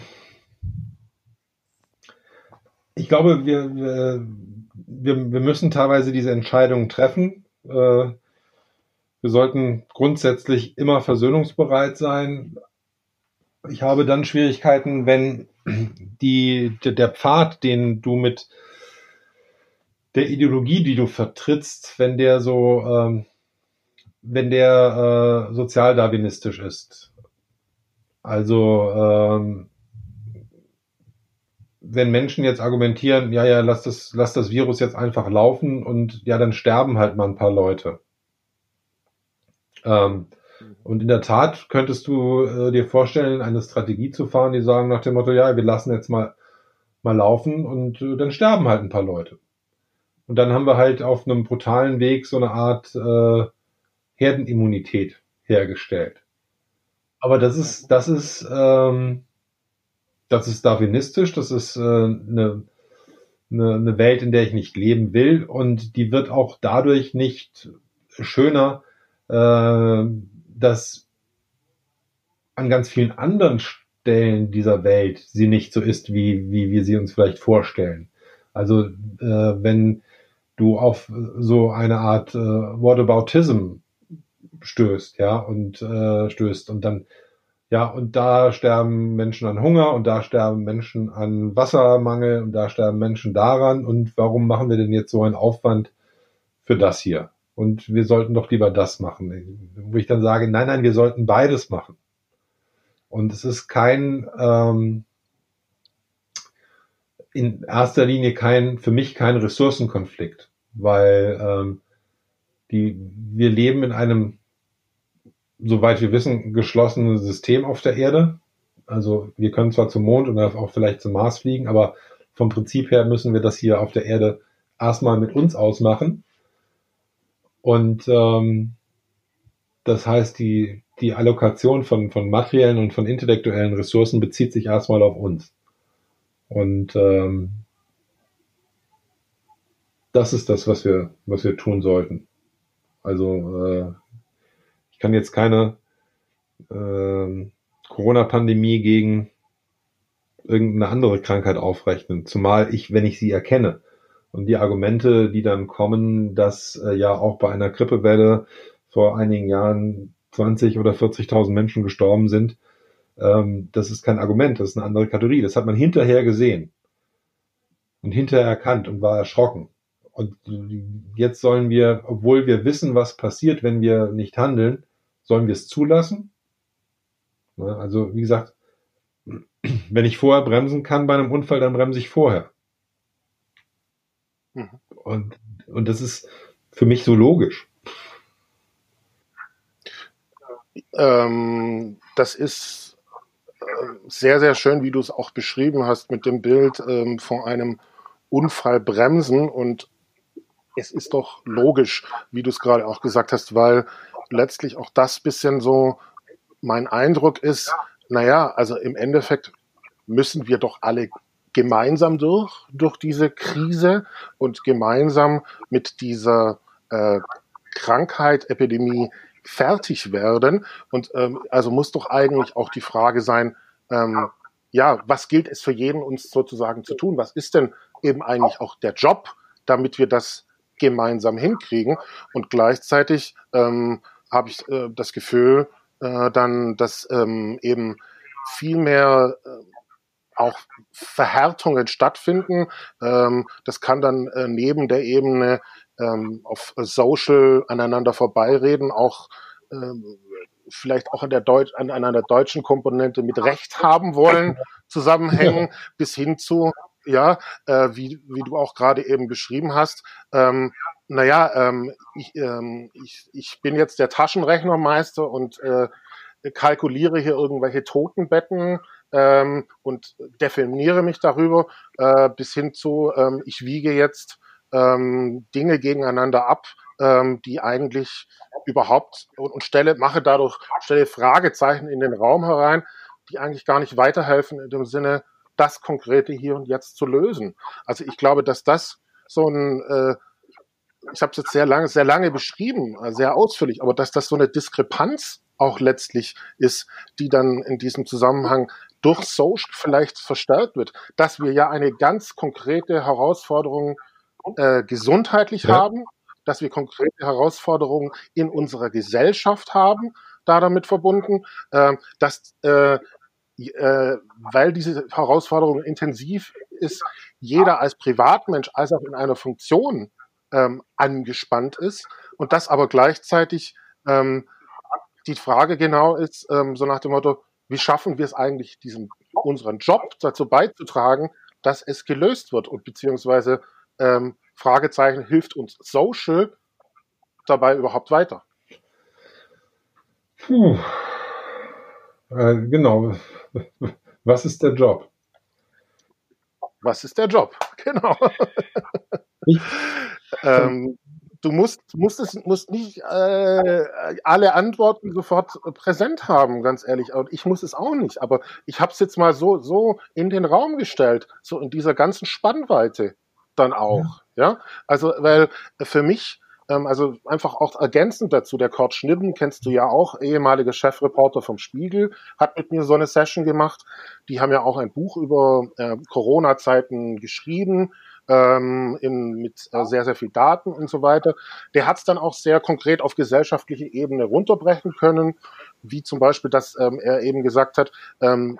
Speaker 2: ich glaube, wir, wir wir, müssen teilweise diese Entscheidungen treffen. Äh, wir sollten grundsätzlich immer versöhnungsbereit sein. Ich habe dann Schwierigkeiten, wenn die, der Pfad, den du mit der Ideologie, die du vertrittst, wenn der so, ähm, wenn der äh, sozialdarwinistisch ist. Also ähm, wenn Menschen jetzt argumentieren, ja, ja, lass das, lass das Virus jetzt einfach laufen und ja, dann sterben halt mal ein paar Leute. Ähm, und in der Tat könntest du äh, dir vorstellen, eine Strategie zu fahren, die sagen nach dem Motto, ja, wir lassen jetzt mal, mal laufen und äh, dann sterben halt ein paar Leute. Und dann haben wir halt auf einem brutalen Weg so eine Art äh, Herdenimmunität hergestellt. Aber das ist, das ist, ähm, das ist darwinistisch, das ist äh, eine, eine, eine Welt, in der ich nicht leben will und die wird auch dadurch nicht schöner, äh, dass an ganz vielen anderen Stellen dieser Welt sie nicht so ist, wie, wie wir sie uns vielleicht vorstellen. Also äh, wenn du auf so eine Art äh, Whataboutism stößt, ja, und äh, stößt und dann ja, und da sterben Menschen an Hunger und da sterben Menschen an Wassermangel und da sterben Menschen daran. Und warum machen wir denn jetzt so einen Aufwand für das hier? Und wir sollten doch lieber das machen. Wo ich dann sage, nein, nein, wir sollten beides machen. Und es ist kein, ähm, in erster Linie kein, für mich kein Ressourcenkonflikt, weil ähm, die, wir leben in einem soweit wir wissen, geschlossenes System auf der Erde. Also wir können zwar zum Mond und auch vielleicht zum Mars fliegen, aber vom Prinzip her müssen wir das hier auf der Erde erstmal mit uns ausmachen. Und ähm, das heißt, die, die Allokation von, von materiellen und von intellektuellen Ressourcen bezieht sich erstmal auf uns. Und ähm, das ist das, was wir, was wir tun sollten. Also äh, kann jetzt keine äh, Corona-Pandemie gegen irgendeine andere Krankheit aufrechnen, zumal ich, wenn ich sie erkenne. Und die Argumente, die dann kommen, dass äh, ja auch bei einer Grippewelle vor einigen Jahren 20 oder 40.000 Menschen gestorben sind, ähm, das ist kein Argument, das ist eine andere Kategorie. Das hat man hinterher gesehen und hinterher erkannt und war erschrocken. Und jetzt sollen wir, obwohl wir wissen, was passiert, wenn wir nicht handeln, Sollen wir es zulassen? Also, wie gesagt, wenn ich vorher bremsen kann bei einem Unfall, dann bremse ich vorher. Mhm. Und, und das ist für mich so logisch.
Speaker 1: Ähm, das ist äh, sehr, sehr schön, wie du es auch beschrieben hast mit dem Bild ähm, von einem Unfall bremsen. Und es ist doch logisch, wie du es gerade auch gesagt hast, weil letztlich auch das bisschen so mein Eindruck ist, naja, also im Endeffekt müssen wir doch alle gemeinsam durch, durch diese Krise und gemeinsam mit dieser äh, Krankheit, Epidemie fertig werden. Und ähm, also muss doch eigentlich auch die Frage sein, ähm, ja, was gilt es für jeden uns sozusagen zu tun? Was ist denn eben eigentlich auch der Job, damit wir das gemeinsam hinkriegen? Und gleichzeitig ähm, habe ich äh, das Gefühl, äh, dann, dass ähm, eben viel mehr äh, auch Verhärtungen stattfinden. Ähm, das kann dann äh, neben der Ebene ähm, auf Social aneinander vorbeireden, auch ähm, vielleicht auch an, der Deut an, einer deutschen Komponente mit Recht haben wollen, zusammenhängen, [laughs] bis hin zu, ja, äh, wie, wie du auch gerade eben beschrieben hast, ähm, naja, ähm, ich, ähm, ich, ich bin jetzt der Taschenrechnermeister und äh, kalkuliere hier irgendwelche Totenbetten ähm, und definiere mich darüber, äh, bis hin zu, ähm, ich wiege jetzt ähm, Dinge gegeneinander ab, ähm, die eigentlich überhaupt und, und stelle, mache dadurch, stelle Fragezeichen in den Raum herein, die eigentlich gar nicht weiterhelfen in dem Sinne, das Konkrete hier und jetzt zu lösen. Also ich glaube, dass das so ein äh, ich habe es jetzt sehr lange, sehr lange beschrieben, äh, sehr ausführlich, aber dass das so eine Diskrepanz auch letztlich ist, die dann in diesem Zusammenhang durch Social vielleicht verstärkt wird, dass wir ja eine ganz konkrete Herausforderung äh, gesundheitlich ja. haben, dass wir konkrete Herausforderungen in unserer Gesellschaft haben, da damit verbunden, äh, dass äh, äh, weil diese Herausforderung intensiv ist, jeder als Privatmensch als auch in einer Funktion ähm, angespannt ist und das aber gleichzeitig ähm, die Frage genau ist, ähm, so nach dem Motto, wie schaffen wir es eigentlich, diesen, unseren Job dazu beizutragen, dass es gelöst wird und beziehungsweise ähm, Fragezeichen hilft uns Social dabei überhaupt weiter?
Speaker 2: Puh. Äh, genau. [laughs] Was ist der Job?
Speaker 1: Was ist der Job? [laughs] Genau. ähm, du musst, musst, es, musst nicht äh, alle Antworten sofort präsent haben, ganz ehrlich. Und ich muss es auch nicht. Aber ich habe es jetzt mal so, so in den Raum gestellt, so in dieser ganzen Spannweite dann auch. Ja, ja? also weil für mich ähm, also einfach auch ergänzend dazu, der Kurt Schnibben, kennst du ja auch, ehemaliger Chefreporter vom Spiegel, hat mit mir so eine Session gemacht. Die haben ja auch ein Buch über äh, Corona-Zeiten geschrieben, ähm, in, mit äh, sehr, sehr viel Daten und so weiter. Der hat es dann auch sehr konkret auf gesellschaftliche Ebene runterbrechen können, wie zum Beispiel, dass ähm, er eben gesagt hat, ähm,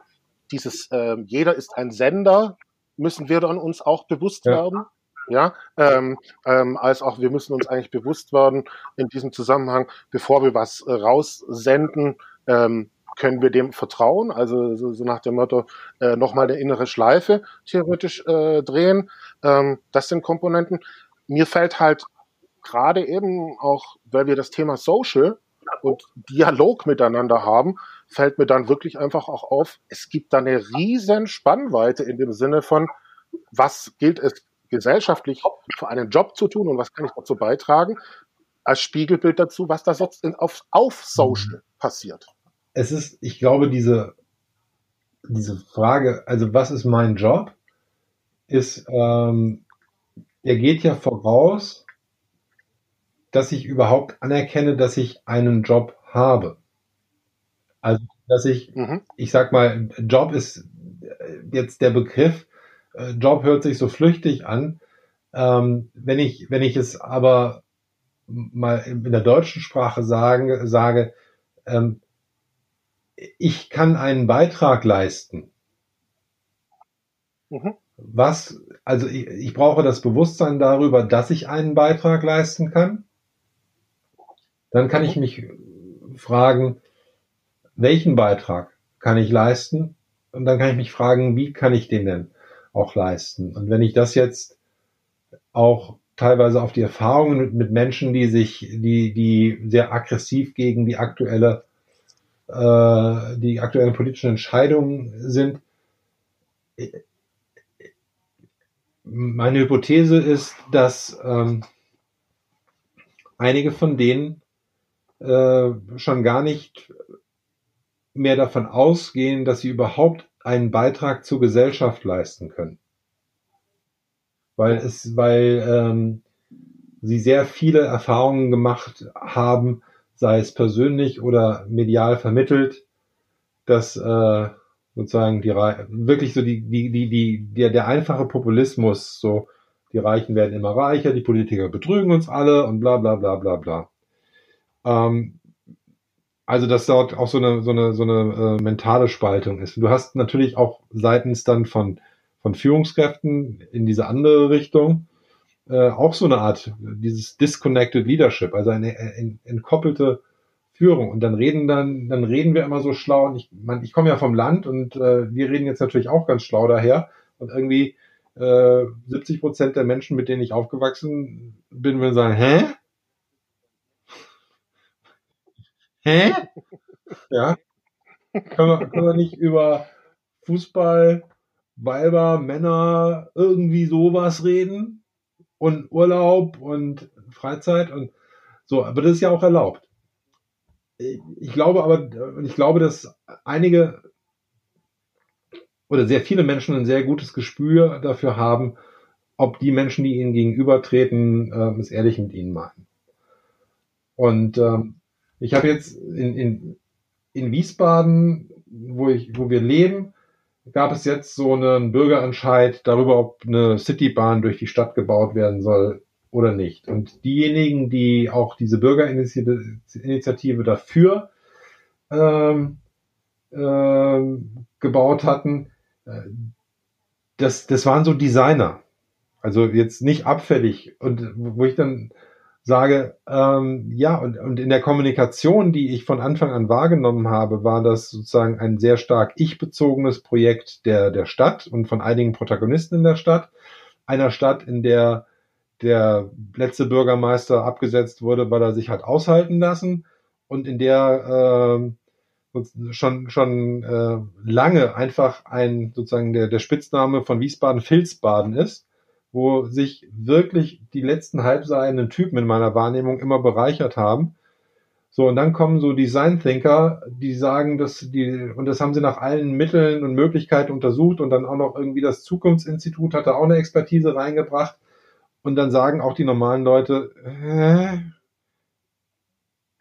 Speaker 1: dieses ähm, jeder ist ein Sender, müssen wir dann uns auch bewusst ja. werden ja, ähm, ähm, als auch wir müssen uns eigentlich bewusst werden in diesem Zusammenhang, bevor wir was äh, raussenden, ähm, können wir dem vertrauen, also so, so nach dem Motto äh, nochmal eine innere Schleife theoretisch äh, drehen. Ähm, das sind Komponenten. Mir fällt halt gerade eben auch, weil wir das Thema Social und Dialog miteinander haben, fällt mir dann wirklich einfach auch auf, es gibt da eine riesen Spannweite in dem Sinne von, was gilt es gesellschaftlich für einen Job zu tun und was kann ich dazu beitragen, als Spiegelbild dazu, was da sonst auf, auf Social passiert.
Speaker 2: Es ist, ich glaube, diese, diese Frage, also was ist mein Job, ist, ähm, er geht ja voraus, dass ich überhaupt anerkenne, dass ich einen Job habe. Also, dass ich, mhm. ich sag mal, Job ist jetzt der Begriff, äh, Job hört sich so flüchtig an. Ähm, wenn ich, wenn ich es aber mal in der deutschen Sprache sagen, sage, ähm, ich kann einen Beitrag leisten. Mhm. Was, also ich, ich brauche das Bewusstsein darüber, dass ich einen Beitrag leisten kann. Dann kann ich mhm. mich fragen, welchen Beitrag kann ich leisten? Und dann kann ich mich fragen, wie kann ich den denn auch leisten. Und wenn ich das jetzt auch teilweise auf die Erfahrungen mit, mit Menschen, die sich, die, die sehr aggressiv gegen die aktuelle, äh, die aktuellen politischen Entscheidungen sind. Meine Hypothese ist, dass ähm, einige von denen äh, schon gar nicht mehr davon ausgehen, dass sie überhaupt einen Beitrag zur Gesellschaft leisten können. Weil es, weil ähm, sie sehr viele Erfahrungen gemacht haben, sei es persönlich oder medial vermittelt, dass äh, sozusagen die wirklich so die, die, die, die, der, der einfache Populismus, so die Reichen werden immer reicher, die Politiker betrügen uns alle und bla bla bla bla bla. Ähm, also, dass dort auch so eine, so eine, so eine äh, mentale Spaltung ist. Du hast natürlich auch seitens dann von, von Führungskräften in diese andere Richtung äh, auch so eine Art, dieses Disconnected Leadership, also eine äh, entkoppelte Führung. Und dann reden dann, dann reden wir immer so schlau. Und ich, man, ich komme ja vom Land und äh, wir reden jetzt natürlich auch ganz schlau daher. Und irgendwie äh, 70 Prozent der Menschen, mit denen ich aufgewachsen bin, würden sagen, hä? Hä? Ja. Können wir, können wir nicht über Fußball, Weiber, Männer, irgendwie sowas reden? Und Urlaub und Freizeit und so, aber das ist ja auch erlaubt. Ich glaube aber, ich glaube, dass einige oder sehr viele Menschen ein sehr gutes Gespür dafür haben, ob die Menschen, die ihnen gegenübertreten, äh, es ehrlich mit ihnen meinen. Und ähm, ich habe jetzt in, in, in Wiesbaden, wo, ich, wo wir leben, gab es jetzt so einen Bürgerentscheid darüber, ob eine Citybahn durch die Stadt gebaut werden soll oder nicht. Und diejenigen, die auch diese Bürgerinitiative dafür ähm, ähm, gebaut hatten, äh, das, das waren so Designer. Also jetzt nicht abfällig. Und wo ich dann sage, ähm, ja, und, und in der Kommunikation, die ich von Anfang an wahrgenommen habe, war das sozusagen ein sehr stark ich-bezogenes Projekt der, der Stadt und von einigen Protagonisten in der Stadt. Einer Stadt, in der der letzte Bürgermeister abgesetzt wurde, weil er sich hat aushalten lassen und in der äh, schon schon äh, lange einfach ein sozusagen der der Spitzname von Wiesbaden Filzbaden ist wo sich wirklich die letzten halbseidenen Typen in meiner Wahrnehmung immer bereichert haben. So, und dann kommen so Design Thinker, die sagen, dass die, und das haben sie nach allen Mitteln und Möglichkeiten untersucht und dann auch noch irgendwie das Zukunftsinstitut hat da auch eine Expertise reingebracht. Und dann sagen auch die normalen Leute, äh,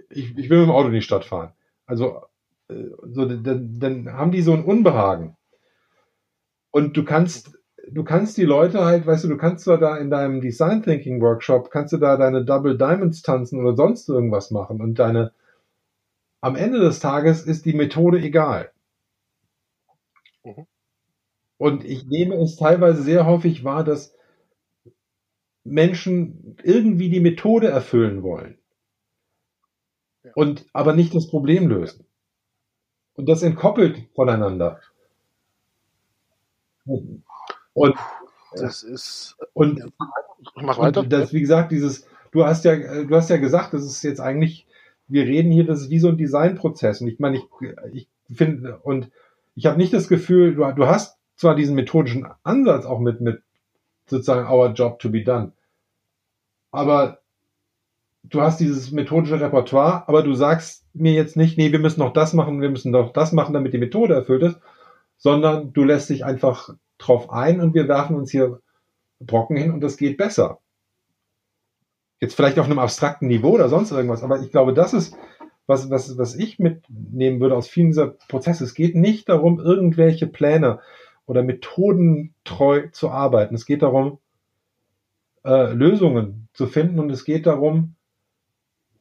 Speaker 2: ich, ich will mit dem Auto in die Stadt fahren. Also, äh, so, dann, dann haben die so ein Unbehagen. Und du kannst du kannst die Leute halt, weißt du, du kannst zwar da in deinem Design Thinking Workshop, kannst du da deine Double Diamonds tanzen oder sonst irgendwas machen und deine, am Ende des Tages ist die Methode egal. Mhm. Und ich nehme es teilweise sehr häufig wahr, dass Menschen irgendwie die Methode erfüllen wollen. Und aber nicht das Problem lösen. Und das entkoppelt voneinander. Und
Speaker 1: das ist
Speaker 2: und
Speaker 1: ich mach weiter.
Speaker 2: Das, wie gesagt, dieses, du hast ja, du hast ja gesagt, das ist jetzt eigentlich, wir reden hier, das ist wie so ein Designprozess. Und ich meine, ich, ich finde, und ich habe nicht das Gefühl, du, du hast zwar diesen methodischen Ansatz auch mit, mit sozusagen our job to be done, aber du hast dieses methodische Repertoire, aber du sagst mir jetzt nicht, nee, wir müssen noch das machen, wir müssen noch das machen, damit die Methode erfüllt ist, sondern du lässt dich einfach drauf ein und wir werfen uns hier Brocken hin und das geht besser. Jetzt vielleicht auf einem abstrakten Niveau oder sonst irgendwas, aber ich glaube, das ist, was, was, was ich mitnehmen würde aus vielen dieser Prozesse. Es geht nicht darum, irgendwelche Pläne oder Methoden treu zu arbeiten. Es geht darum, äh, Lösungen zu finden und es geht darum,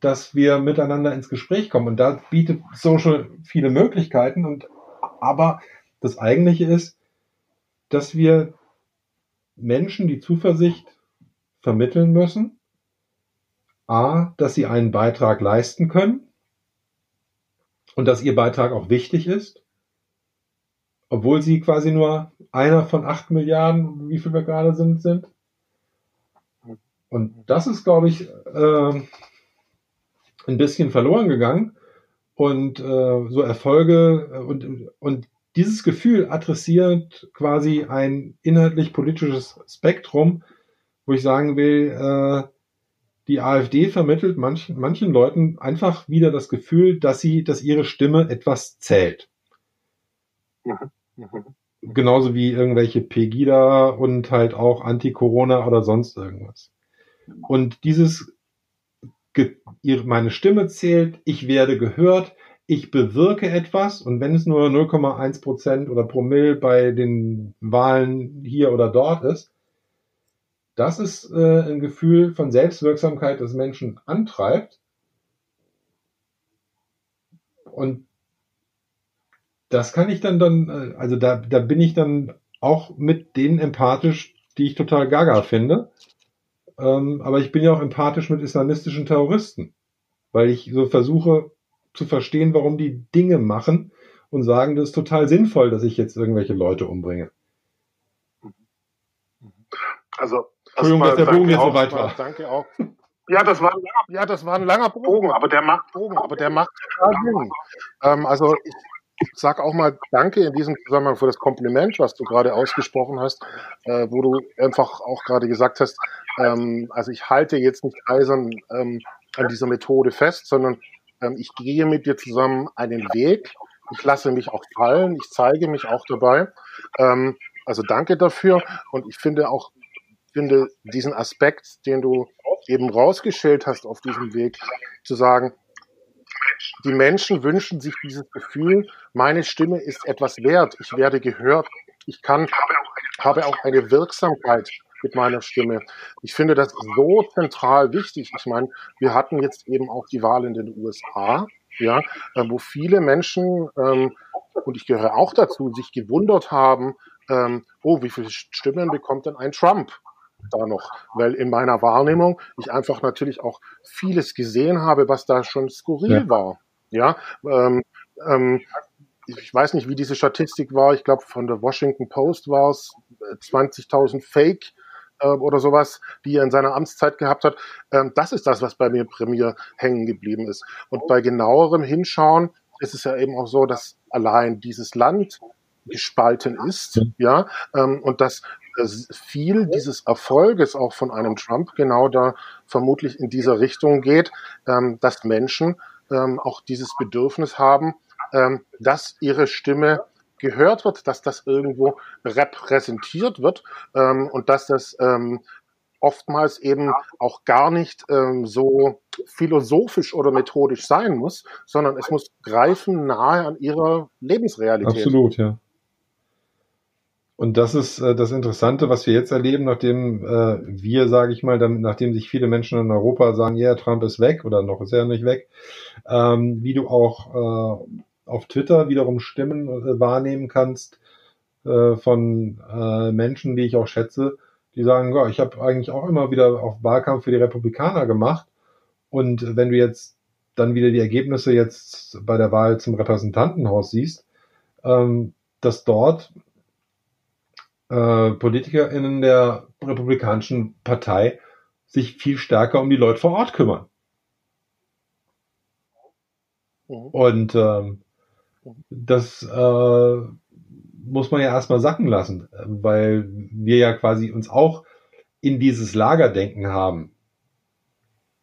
Speaker 2: dass wir miteinander ins Gespräch kommen. Und da bietet Social viele Möglichkeiten. Und aber das Eigentliche ist, dass wir Menschen die Zuversicht vermitteln müssen, a, dass sie einen Beitrag leisten können und dass ihr Beitrag auch wichtig ist, obwohl sie quasi nur einer von acht Milliarden, wie viel wir gerade sind, sind. Und das ist, glaube ich, äh, ein bisschen verloren gegangen. Und äh, so Erfolge äh, und, und dieses Gefühl adressiert quasi ein inhaltlich-politisches Spektrum, wo ich sagen will, äh, die AfD vermittelt manchen, manchen Leuten einfach wieder das Gefühl, dass sie, dass ihre Stimme etwas zählt. Mhm. Mhm. Genauso wie irgendwelche Pegida und halt auch Anti-Corona oder sonst irgendwas. Und dieses, meine Stimme zählt, ich werde gehört, ich bewirke etwas und wenn es nur 0,1 Prozent oder Promille bei den Wahlen hier oder dort ist, das ist äh, ein Gefühl von Selbstwirksamkeit, das Menschen antreibt. Und das kann ich dann dann, äh, also da, da bin ich dann auch mit denen empathisch, die ich total gaga finde. Ähm, aber ich bin ja auch empathisch mit islamistischen Terroristen, weil ich so versuche, zu verstehen, warum die Dinge machen und sagen, das ist total sinnvoll, dass ich jetzt irgendwelche Leute umbringe.
Speaker 1: Also,
Speaker 2: Entschuldigung, dass der Bogen jetzt so weit war.
Speaker 1: Danke auch. Ja, das war ein langer, ja, das war ein langer Bogen, aber der macht Bogen, aber der macht total Sinn. Ähm, also ich sag auch mal Danke in diesem Zusammenhang für das Kompliment, was du gerade ausgesprochen hast, äh, wo du einfach auch gerade gesagt hast, ähm, also ich halte jetzt nicht eisern ähm, an dieser Methode fest, sondern ähm, ich gehe mit dir zusammen einen Weg. Ich lasse mich auch fallen. Ich zeige mich auch dabei. Ähm, also danke dafür. Und ich finde auch, finde diesen Aspekt, den du eben rausgestellt hast auf diesem Weg, zu sagen, die Menschen wünschen sich dieses Gefühl, meine Stimme ist etwas wert, ich werde gehört, ich kann, habe auch eine Wirksamkeit mit meiner Stimme. Ich finde das so zentral wichtig. Ich meine, wir hatten jetzt eben auch die Wahl in den USA, ja, äh, wo viele Menschen, ähm, und ich gehöre auch dazu, sich gewundert haben, ähm, oh, wie viele Stimmen bekommt denn ein Trump? da noch, weil in meiner Wahrnehmung ich einfach natürlich auch vieles gesehen habe, was da schon skurril ja. war. Ja, ähm, ähm, ich weiß nicht, wie diese Statistik war. Ich glaube, von der Washington Post war es 20.000 Fake äh, oder sowas, die er in seiner Amtszeit gehabt hat. Ähm, das ist das, was bei mir Premier hängen geblieben ist. Und bei genauerem Hinschauen ist es ja eben auch so, dass allein dieses Land gespalten ist, ja, ähm, und dass viel dieses Erfolges auch von einem Trump genau da vermutlich in dieser Richtung geht, ähm, dass Menschen ähm, auch dieses Bedürfnis haben, ähm, dass ihre Stimme gehört wird, dass das irgendwo repräsentiert wird ähm, und dass das ähm, oftmals eben auch gar nicht ähm, so philosophisch oder methodisch sein muss, sondern es muss greifen nahe an ihrer Lebensrealität.
Speaker 2: Absolut, ja. Und das ist äh, das Interessante, was wir jetzt erleben, nachdem äh, wir, sage ich mal, dann, nachdem sich viele Menschen in Europa sagen, ja, Trump ist weg oder noch ist er nicht weg, ähm, wie du auch äh, auf Twitter wiederum Stimmen äh, wahrnehmen kannst äh, von äh, Menschen, die ich auch schätze, die sagen, ja, ich habe eigentlich auch immer wieder auf Wahlkampf für die Republikaner gemacht. Und wenn du jetzt dann wieder die Ergebnisse jetzt bei der Wahl zum Repräsentantenhaus siehst, ähm, dass dort äh, PolitikerInnen der Republikanischen Partei sich viel stärker um die Leute vor Ort kümmern. Mhm. Und ähm, das äh, muss man ja erstmal sacken lassen, weil wir ja quasi uns auch in dieses Lagerdenken haben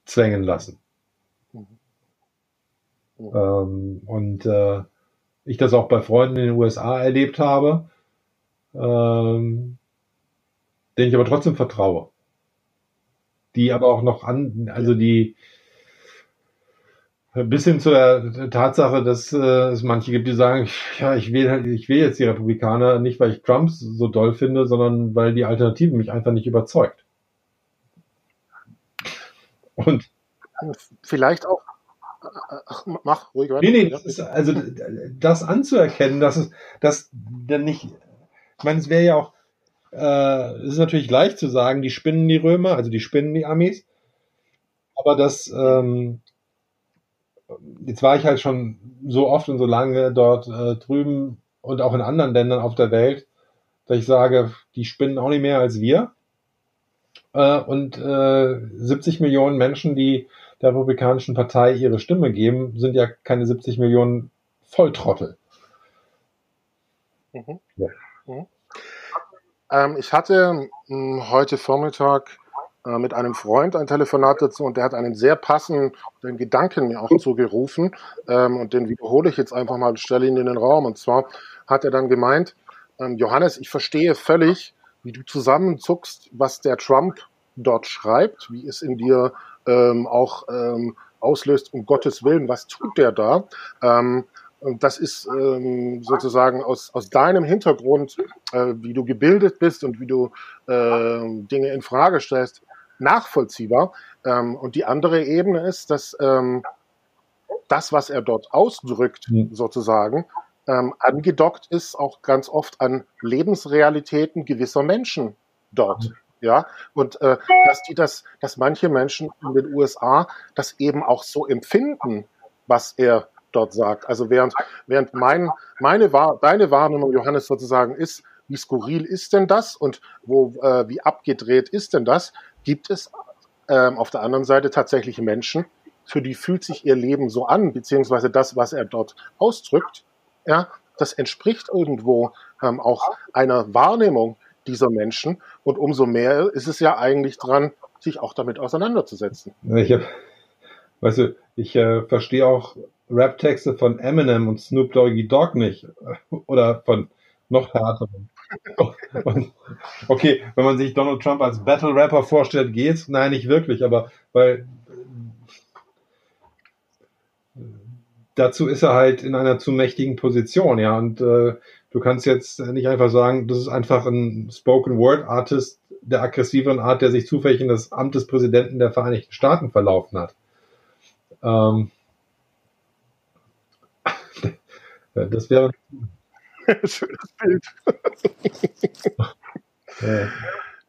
Speaker 2: zwängen lassen. Mhm. Mhm. Ähm, und äh, ich das auch bei Freunden in den USA erlebt habe, ähm, denen ich aber trotzdem vertraue. Die aber auch noch an, also die bis hin zu der Tatsache, dass äh, es manche gibt, die sagen, ja, ich wähle halt, ich wähle jetzt die Republikaner nicht, weil ich Trump so doll finde, sondern weil die Alternative mich einfach nicht überzeugt.
Speaker 1: Und vielleicht auch Ach, mach ruhig
Speaker 2: weiter. Nee, nee, das ist, also das anzuerkennen, dass es, dass dann nicht ich meine, es wäre ja auch, äh, es ist natürlich leicht zu sagen, die spinnen die Römer, also die spinnen die Amis. Aber das, ähm, jetzt war ich halt schon so oft und so lange dort äh, drüben und auch in anderen Ländern auf der Welt, dass ich sage, die spinnen auch nicht mehr als wir. Äh, und äh, 70 Millionen Menschen, die der Republikanischen Partei ihre Stimme geben, sind ja keine 70 Millionen Volltrottel.
Speaker 1: Mhm. Ja. Mhm. Ähm, ich hatte mh, hm, heute Vormittag äh, mit einem Freund ein Telefonat dazu und der hat einen sehr passenden Gedanken mir auch zugerufen ähm, und den wiederhole ich jetzt einfach mal, stelle ihn in den Raum. Und zwar hat er dann gemeint, ähm, Johannes, ich verstehe völlig, wie du zusammenzuckst, was der Trump dort schreibt, wie es in dir ähm, auch ähm, auslöst, um Gottes Willen, was tut der da? Ähm, und das ist ähm, sozusagen aus, aus deinem Hintergrund, äh, wie du gebildet bist und wie du äh, Dinge in Frage stellst, nachvollziehbar. Ähm, und die andere Ebene ist, dass ähm, das, was er dort ausdrückt, mhm. sozusagen, ähm, angedockt ist auch ganz oft an Lebensrealitäten gewisser Menschen dort. Mhm. Ja, und äh, dass die das, dass manche Menschen in den USA das eben auch so empfinden, was er dort sagt. Also während, während mein, meine, deine Wahrnehmung, Johannes, sozusagen ist, wie skurril ist denn das und wo, äh, wie abgedreht ist denn das, gibt es ähm, auf der anderen Seite tatsächlich Menschen, für die fühlt sich ihr Leben so an, beziehungsweise das, was er dort ausdrückt, ja, das entspricht irgendwo ähm, auch einer Wahrnehmung dieser Menschen und umso mehr ist es ja eigentlich dran, sich auch damit auseinanderzusetzen.
Speaker 2: Ich weißt du, ich äh, verstehe auch Rap-Texte von Eminem und Snoop Doggy Dogg nicht. Oder von noch härteren. [laughs] okay, wenn man sich Donald Trump als Battle-Rapper vorstellt, geht's? Nein, nicht wirklich, aber weil dazu ist er halt in einer zu mächtigen Position, ja. Und äh, du kannst jetzt nicht einfach sagen, das ist einfach ein Spoken Word Artist der aggressiveren Art, der sich zufällig in das Amt des Präsidenten der Vereinigten Staaten verlaufen hat. Ähm, [laughs] das wäre. [laughs]
Speaker 1: Schönes Bild. [laughs]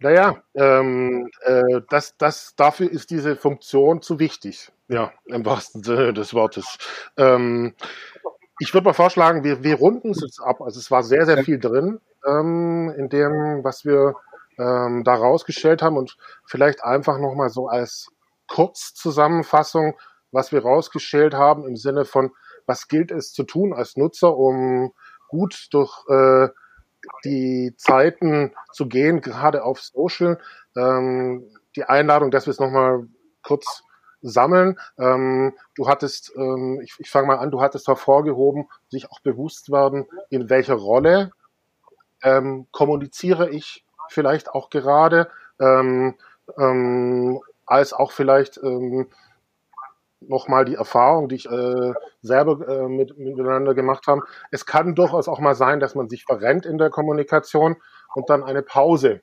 Speaker 1: Naja, ähm, äh, das, das, dafür ist diese Funktion zu wichtig. Ja, im wahrsten Sinne des Wortes. Ähm, ich würde mal vorschlagen, wir, wir runden es jetzt ab. Also es war sehr, sehr viel drin ähm, in dem, was wir ähm, da rausgestellt haben und vielleicht einfach nochmal so als Kurzzusammenfassung, was wir rausgestellt haben im Sinne von, was gilt es zu tun als Nutzer, um gut durch äh, die Zeiten zu gehen, gerade auf Social. Ähm, die Einladung, dass wir es nochmal kurz sammeln. Ähm, du hattest, ähm, ich, ich fange mal an, du hattest hervorgehoben, sich auch bewusst werden, in welcher Rolle ähm, kommuniziere ich vielleicht auch gerade, ähm, ähm, als auch vielleicht ähm, nochmal die Erfahrung, die ich äh, selber äh, mit, miteinander gemacht habe. Es kann durchaus auch mal sein, dass man sich verrennt in der Kommunikation und dann eine Pause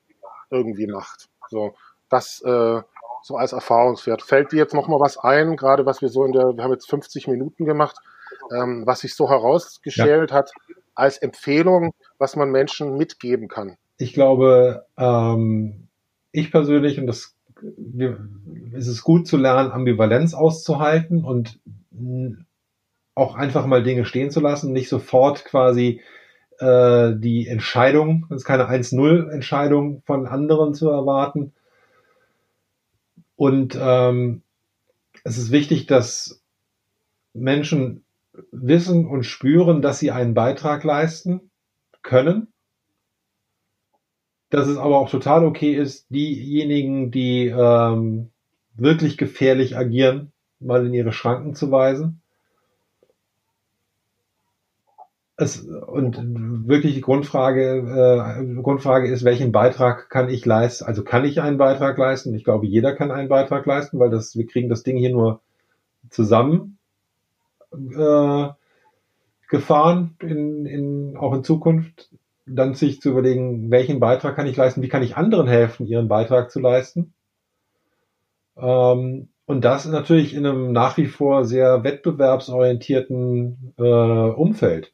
Speaker 1: irgendwie macht. So, das äh, so als Erfahrungswert. Fällt dir jetzt nochmal was ein, gerade was wir so in der, wir haben jetzt 50 Minuten gemacht, ähm, was sich so herausgestellt ja. hat als Empfehlung, was man Menschen mitgeben kann?
Speaker 2: Ich glaube, ähm, ich persönlich, und das es ist gut zu lernen, Ambivalenz auszuhalten und auch einfach mal Dinge stehen zu lassen, nicht sofort quasi äh, die Entscheidung, das ist keine 1-0-Entscheidung von anderen zu erwarten. Und ähm, es ist wichtig, dass Menschen wissen und spüren, dass sie einen Beitrag leisten können dass es aber auch total okay ist, diejenigen, die ähm, wirklich gefährlich agieren, mal in ihre Schranken zu weisen. Es, und wirklich die Grundfrage, äh, Grundfrage ist, welchen Beitrag kann ich leisten? Also kann ich einen Beitrag leisten? Ich glaube, jeder kann einen Beitrag leisten, weil das, wir kriegen das Ding hier nur zusammen äh, gefahren, in, in, auch in Zukunft dann sich zu überlegen, welchen Beitrag kann ich leisten, wie kann ich anderen helfen, ihren Beitrag zu leisten. Ähm, und das natürlich in einem nach wie vor sehr wettbewerbsorientierten äh, Umfeld.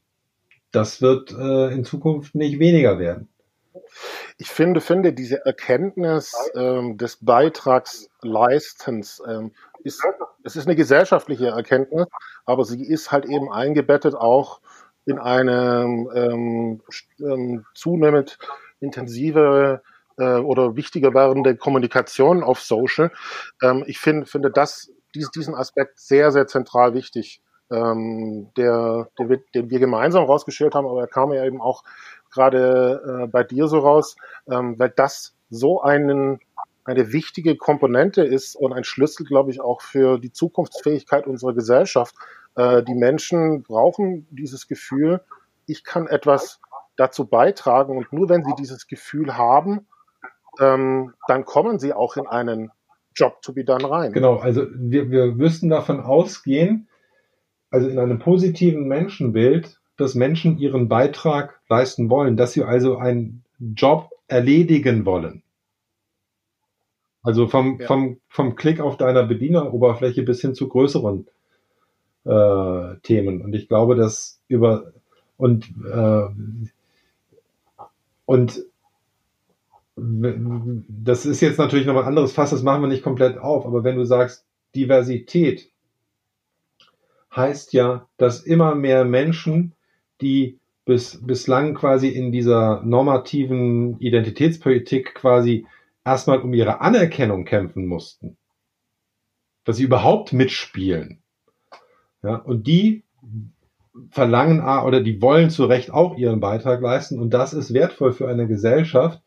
Speaker 2: Das wird äh, in Zukunft nicht weniger werden.
Speaker 1: Ich finde, finde diese Erkenntnis ähm, des Beitragsleistens ähm, ist, es ist eine gesellschaftliche Erkenntnis, aber sie ist halt eben eingebettet auch in eine ähm, ähm, zunehmend intensive äh, oder wichtiger werdende Kommunikation auf Social. Ähm, ich find, finde das, dies, diesen Aspekt sehr, sehr zentral wichtig, ähm, der, den, wir, den wir gemeinsam rausgestellt haben, aber er kam ja eben auch gerade äh, bei dir so raus, ähm, weil das so einen eine wichtige Komponente ist und ein Schlüssel, glaube ich, auch für die Zukunftsfähigkeit unserer Gesellschaft, äh, die Menschen brauchen dieses Gefühl, ich kann etwas dazu beitragen und nur wenn sie dieses Gefühl haben, ähm, dann kommen sie auch in einen Job to be done rein.
Speaker 2: Genau, also wir, wir müssten davon ausgehen, also in einem positiven Menschenbild, dass Menschen ihren Beitrag leisten wollen, dass sie also einen Job erledigen wollen. Also vom, ja. vom, vom Klick auf deiner Bedieneroberfläche bis hin zu größeren äh, Themen. Und ich glaube, dass über und äh, und das ist jetzt natürlich noch ein anderes Fass, das machen wir nicht komplett auf, aber wenn du sagst, Diversität heißt ja, dass immer mehr Menschen, die bis, bislang quasi in dieser normativen Identitätspolitik quasi erstmal um ihre Anerkennung kämpfen mussten, dass sie überhaupt mitspielen, ja, und die verlangen oder die wollen zu Recht auch ihren Beitrag leisten. Und das ist wertvoll für eine Gesellschaft,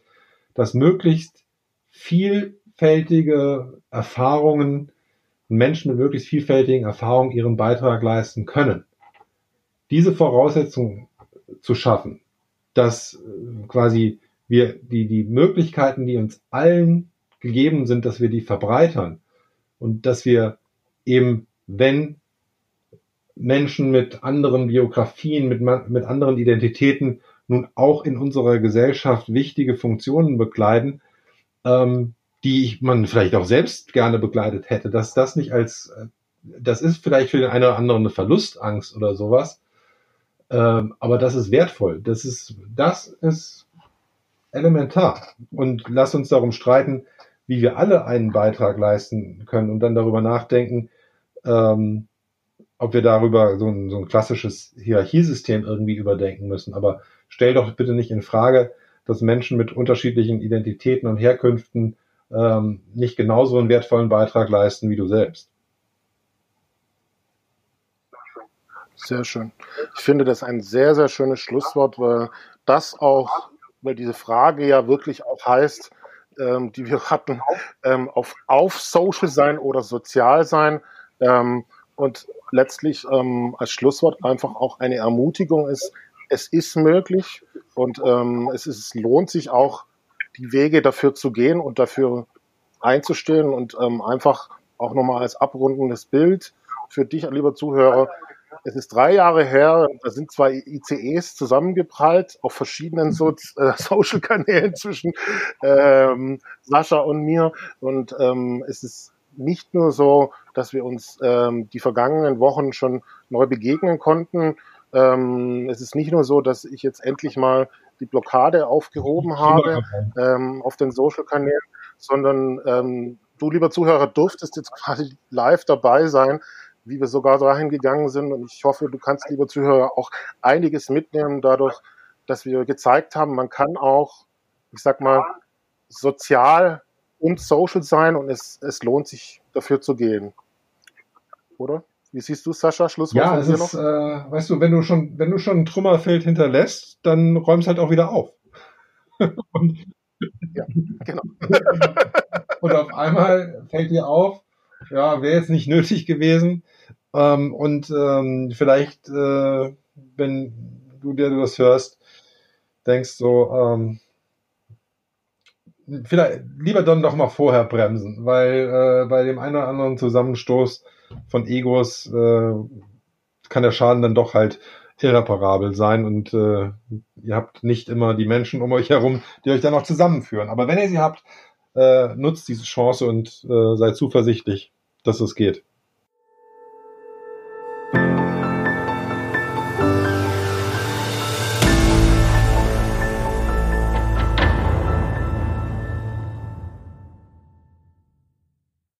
Speaker 2: dass möglichst vielfältige Erfahrungen, Menschen mit möglichst vielfältigen Erfahrungen ihren Beitrag leisten können. Diese Voraussetzung zu schaffen, dass äh, quasi wir die, die Möglichkeiten, die uns allen gegeben sind, dass wir die verbreitern und dass wir eben, wenn Menschen mit anderen Biografien, mit, mit anderen Identitäten nun auch in unserer Gesellschaft wichtige Funktionen bekleiden, ähm, die man vielleicht auch selbst gerne begleitet hätte, dass das nicht als, äh, das ist vielleicht für den einen oder anderen eine Verlustangst oder sowas, ähm, aber das ist wertvoll. Das ist, das ist elementar. Und lass uns darum streiten, wie wir alle einen Beitrag leisten können und dann darüber nachdenken, ähm, ob wir darüber so ein, so ein klassisches Hierarchiesystem irgendwie überdenken müssen. Aber stell doch bitte nicht in Frage, dass Menschen mit unterschiedlichen Identitäten und Herkünften ähm, nicht genauso einen wertvollen Beitrag leisten wie du selbst.
Speaker 1: Sehr schön. Ich finde das ein sehr, sehr schönes Schlusswort, weil das auch, weil diese Frage ja wirklich auch heißt, ähm, die wir hatten, ähm, auf, auf Social sein oder sozial sein. Ähm, und letztlich ähm, als Schlusswort einfach auch eine Ermutigung ist, es ist möglich und ähm, es, ist, es lohnt sich auch, die Wege dafür zu gehen und dafür einzustehen und ähm, einfach auch nochmal als abrundendes Bild für dich, lieber Zuhörer. Es ist drei Jahre her, da sind zwei ICEs zusammengeprallt auf verschiedenen so äh, [laughs] Social-Kanälen zwischen ähm, Sascha und mir. Und ähm, es ist nicht nur so, dass wir uns ähm, die vergangenen Wochen schon neu begegnen konnten. Ähm, es ist nicht nur so, dass ich jetzt endlich mal die Blockade aufgehoben habe ähm, auf den Social-Kanälen, sondern ähm, du, lieber Zuhörer, durftest jetzt quasi live dabei sein, wie wir sogar dahin gegangen sind. Und ich hoffe, du kannst, lieber Zuhörer, auch einiges mitnehmen dadurch, dass wir gezeigt haben, man kann auch, ich sag mal, sozial und social sein und es, es lohnt sich dafür zu gehen. Oder? Wie siehst du, Sascha? Schlusswort
Speaker 2: ja, es ist, noch? Äh, weißt du, wenn du schon, wenn du schon ein Trümmerfeld hinterlässt, dann räumst halt auch wieder auf. [laughs] und, ja, genau. [laughs] und auf einmal fällt dir auf, ja, wäre jetzt nicht nötig gewesen. Ähm, und ähm, vielleicht, äh, wenn du dir das hörst, denkst so, ähm, vielleicht lieber dann doch mal vorher bremsen, weil äh, bei dem einen oder anderen Zusammenstoß von Egos äh, kann der Schaden dann doch halt irreparabel sein und äh, ihr habt nicht immer die Menschen um euch herum, die euch dann noch zusammenführen. Aber wenn ihr sie habt, äh, nutzt diese Chance und äh, seid zuversichtlich, dass es geht.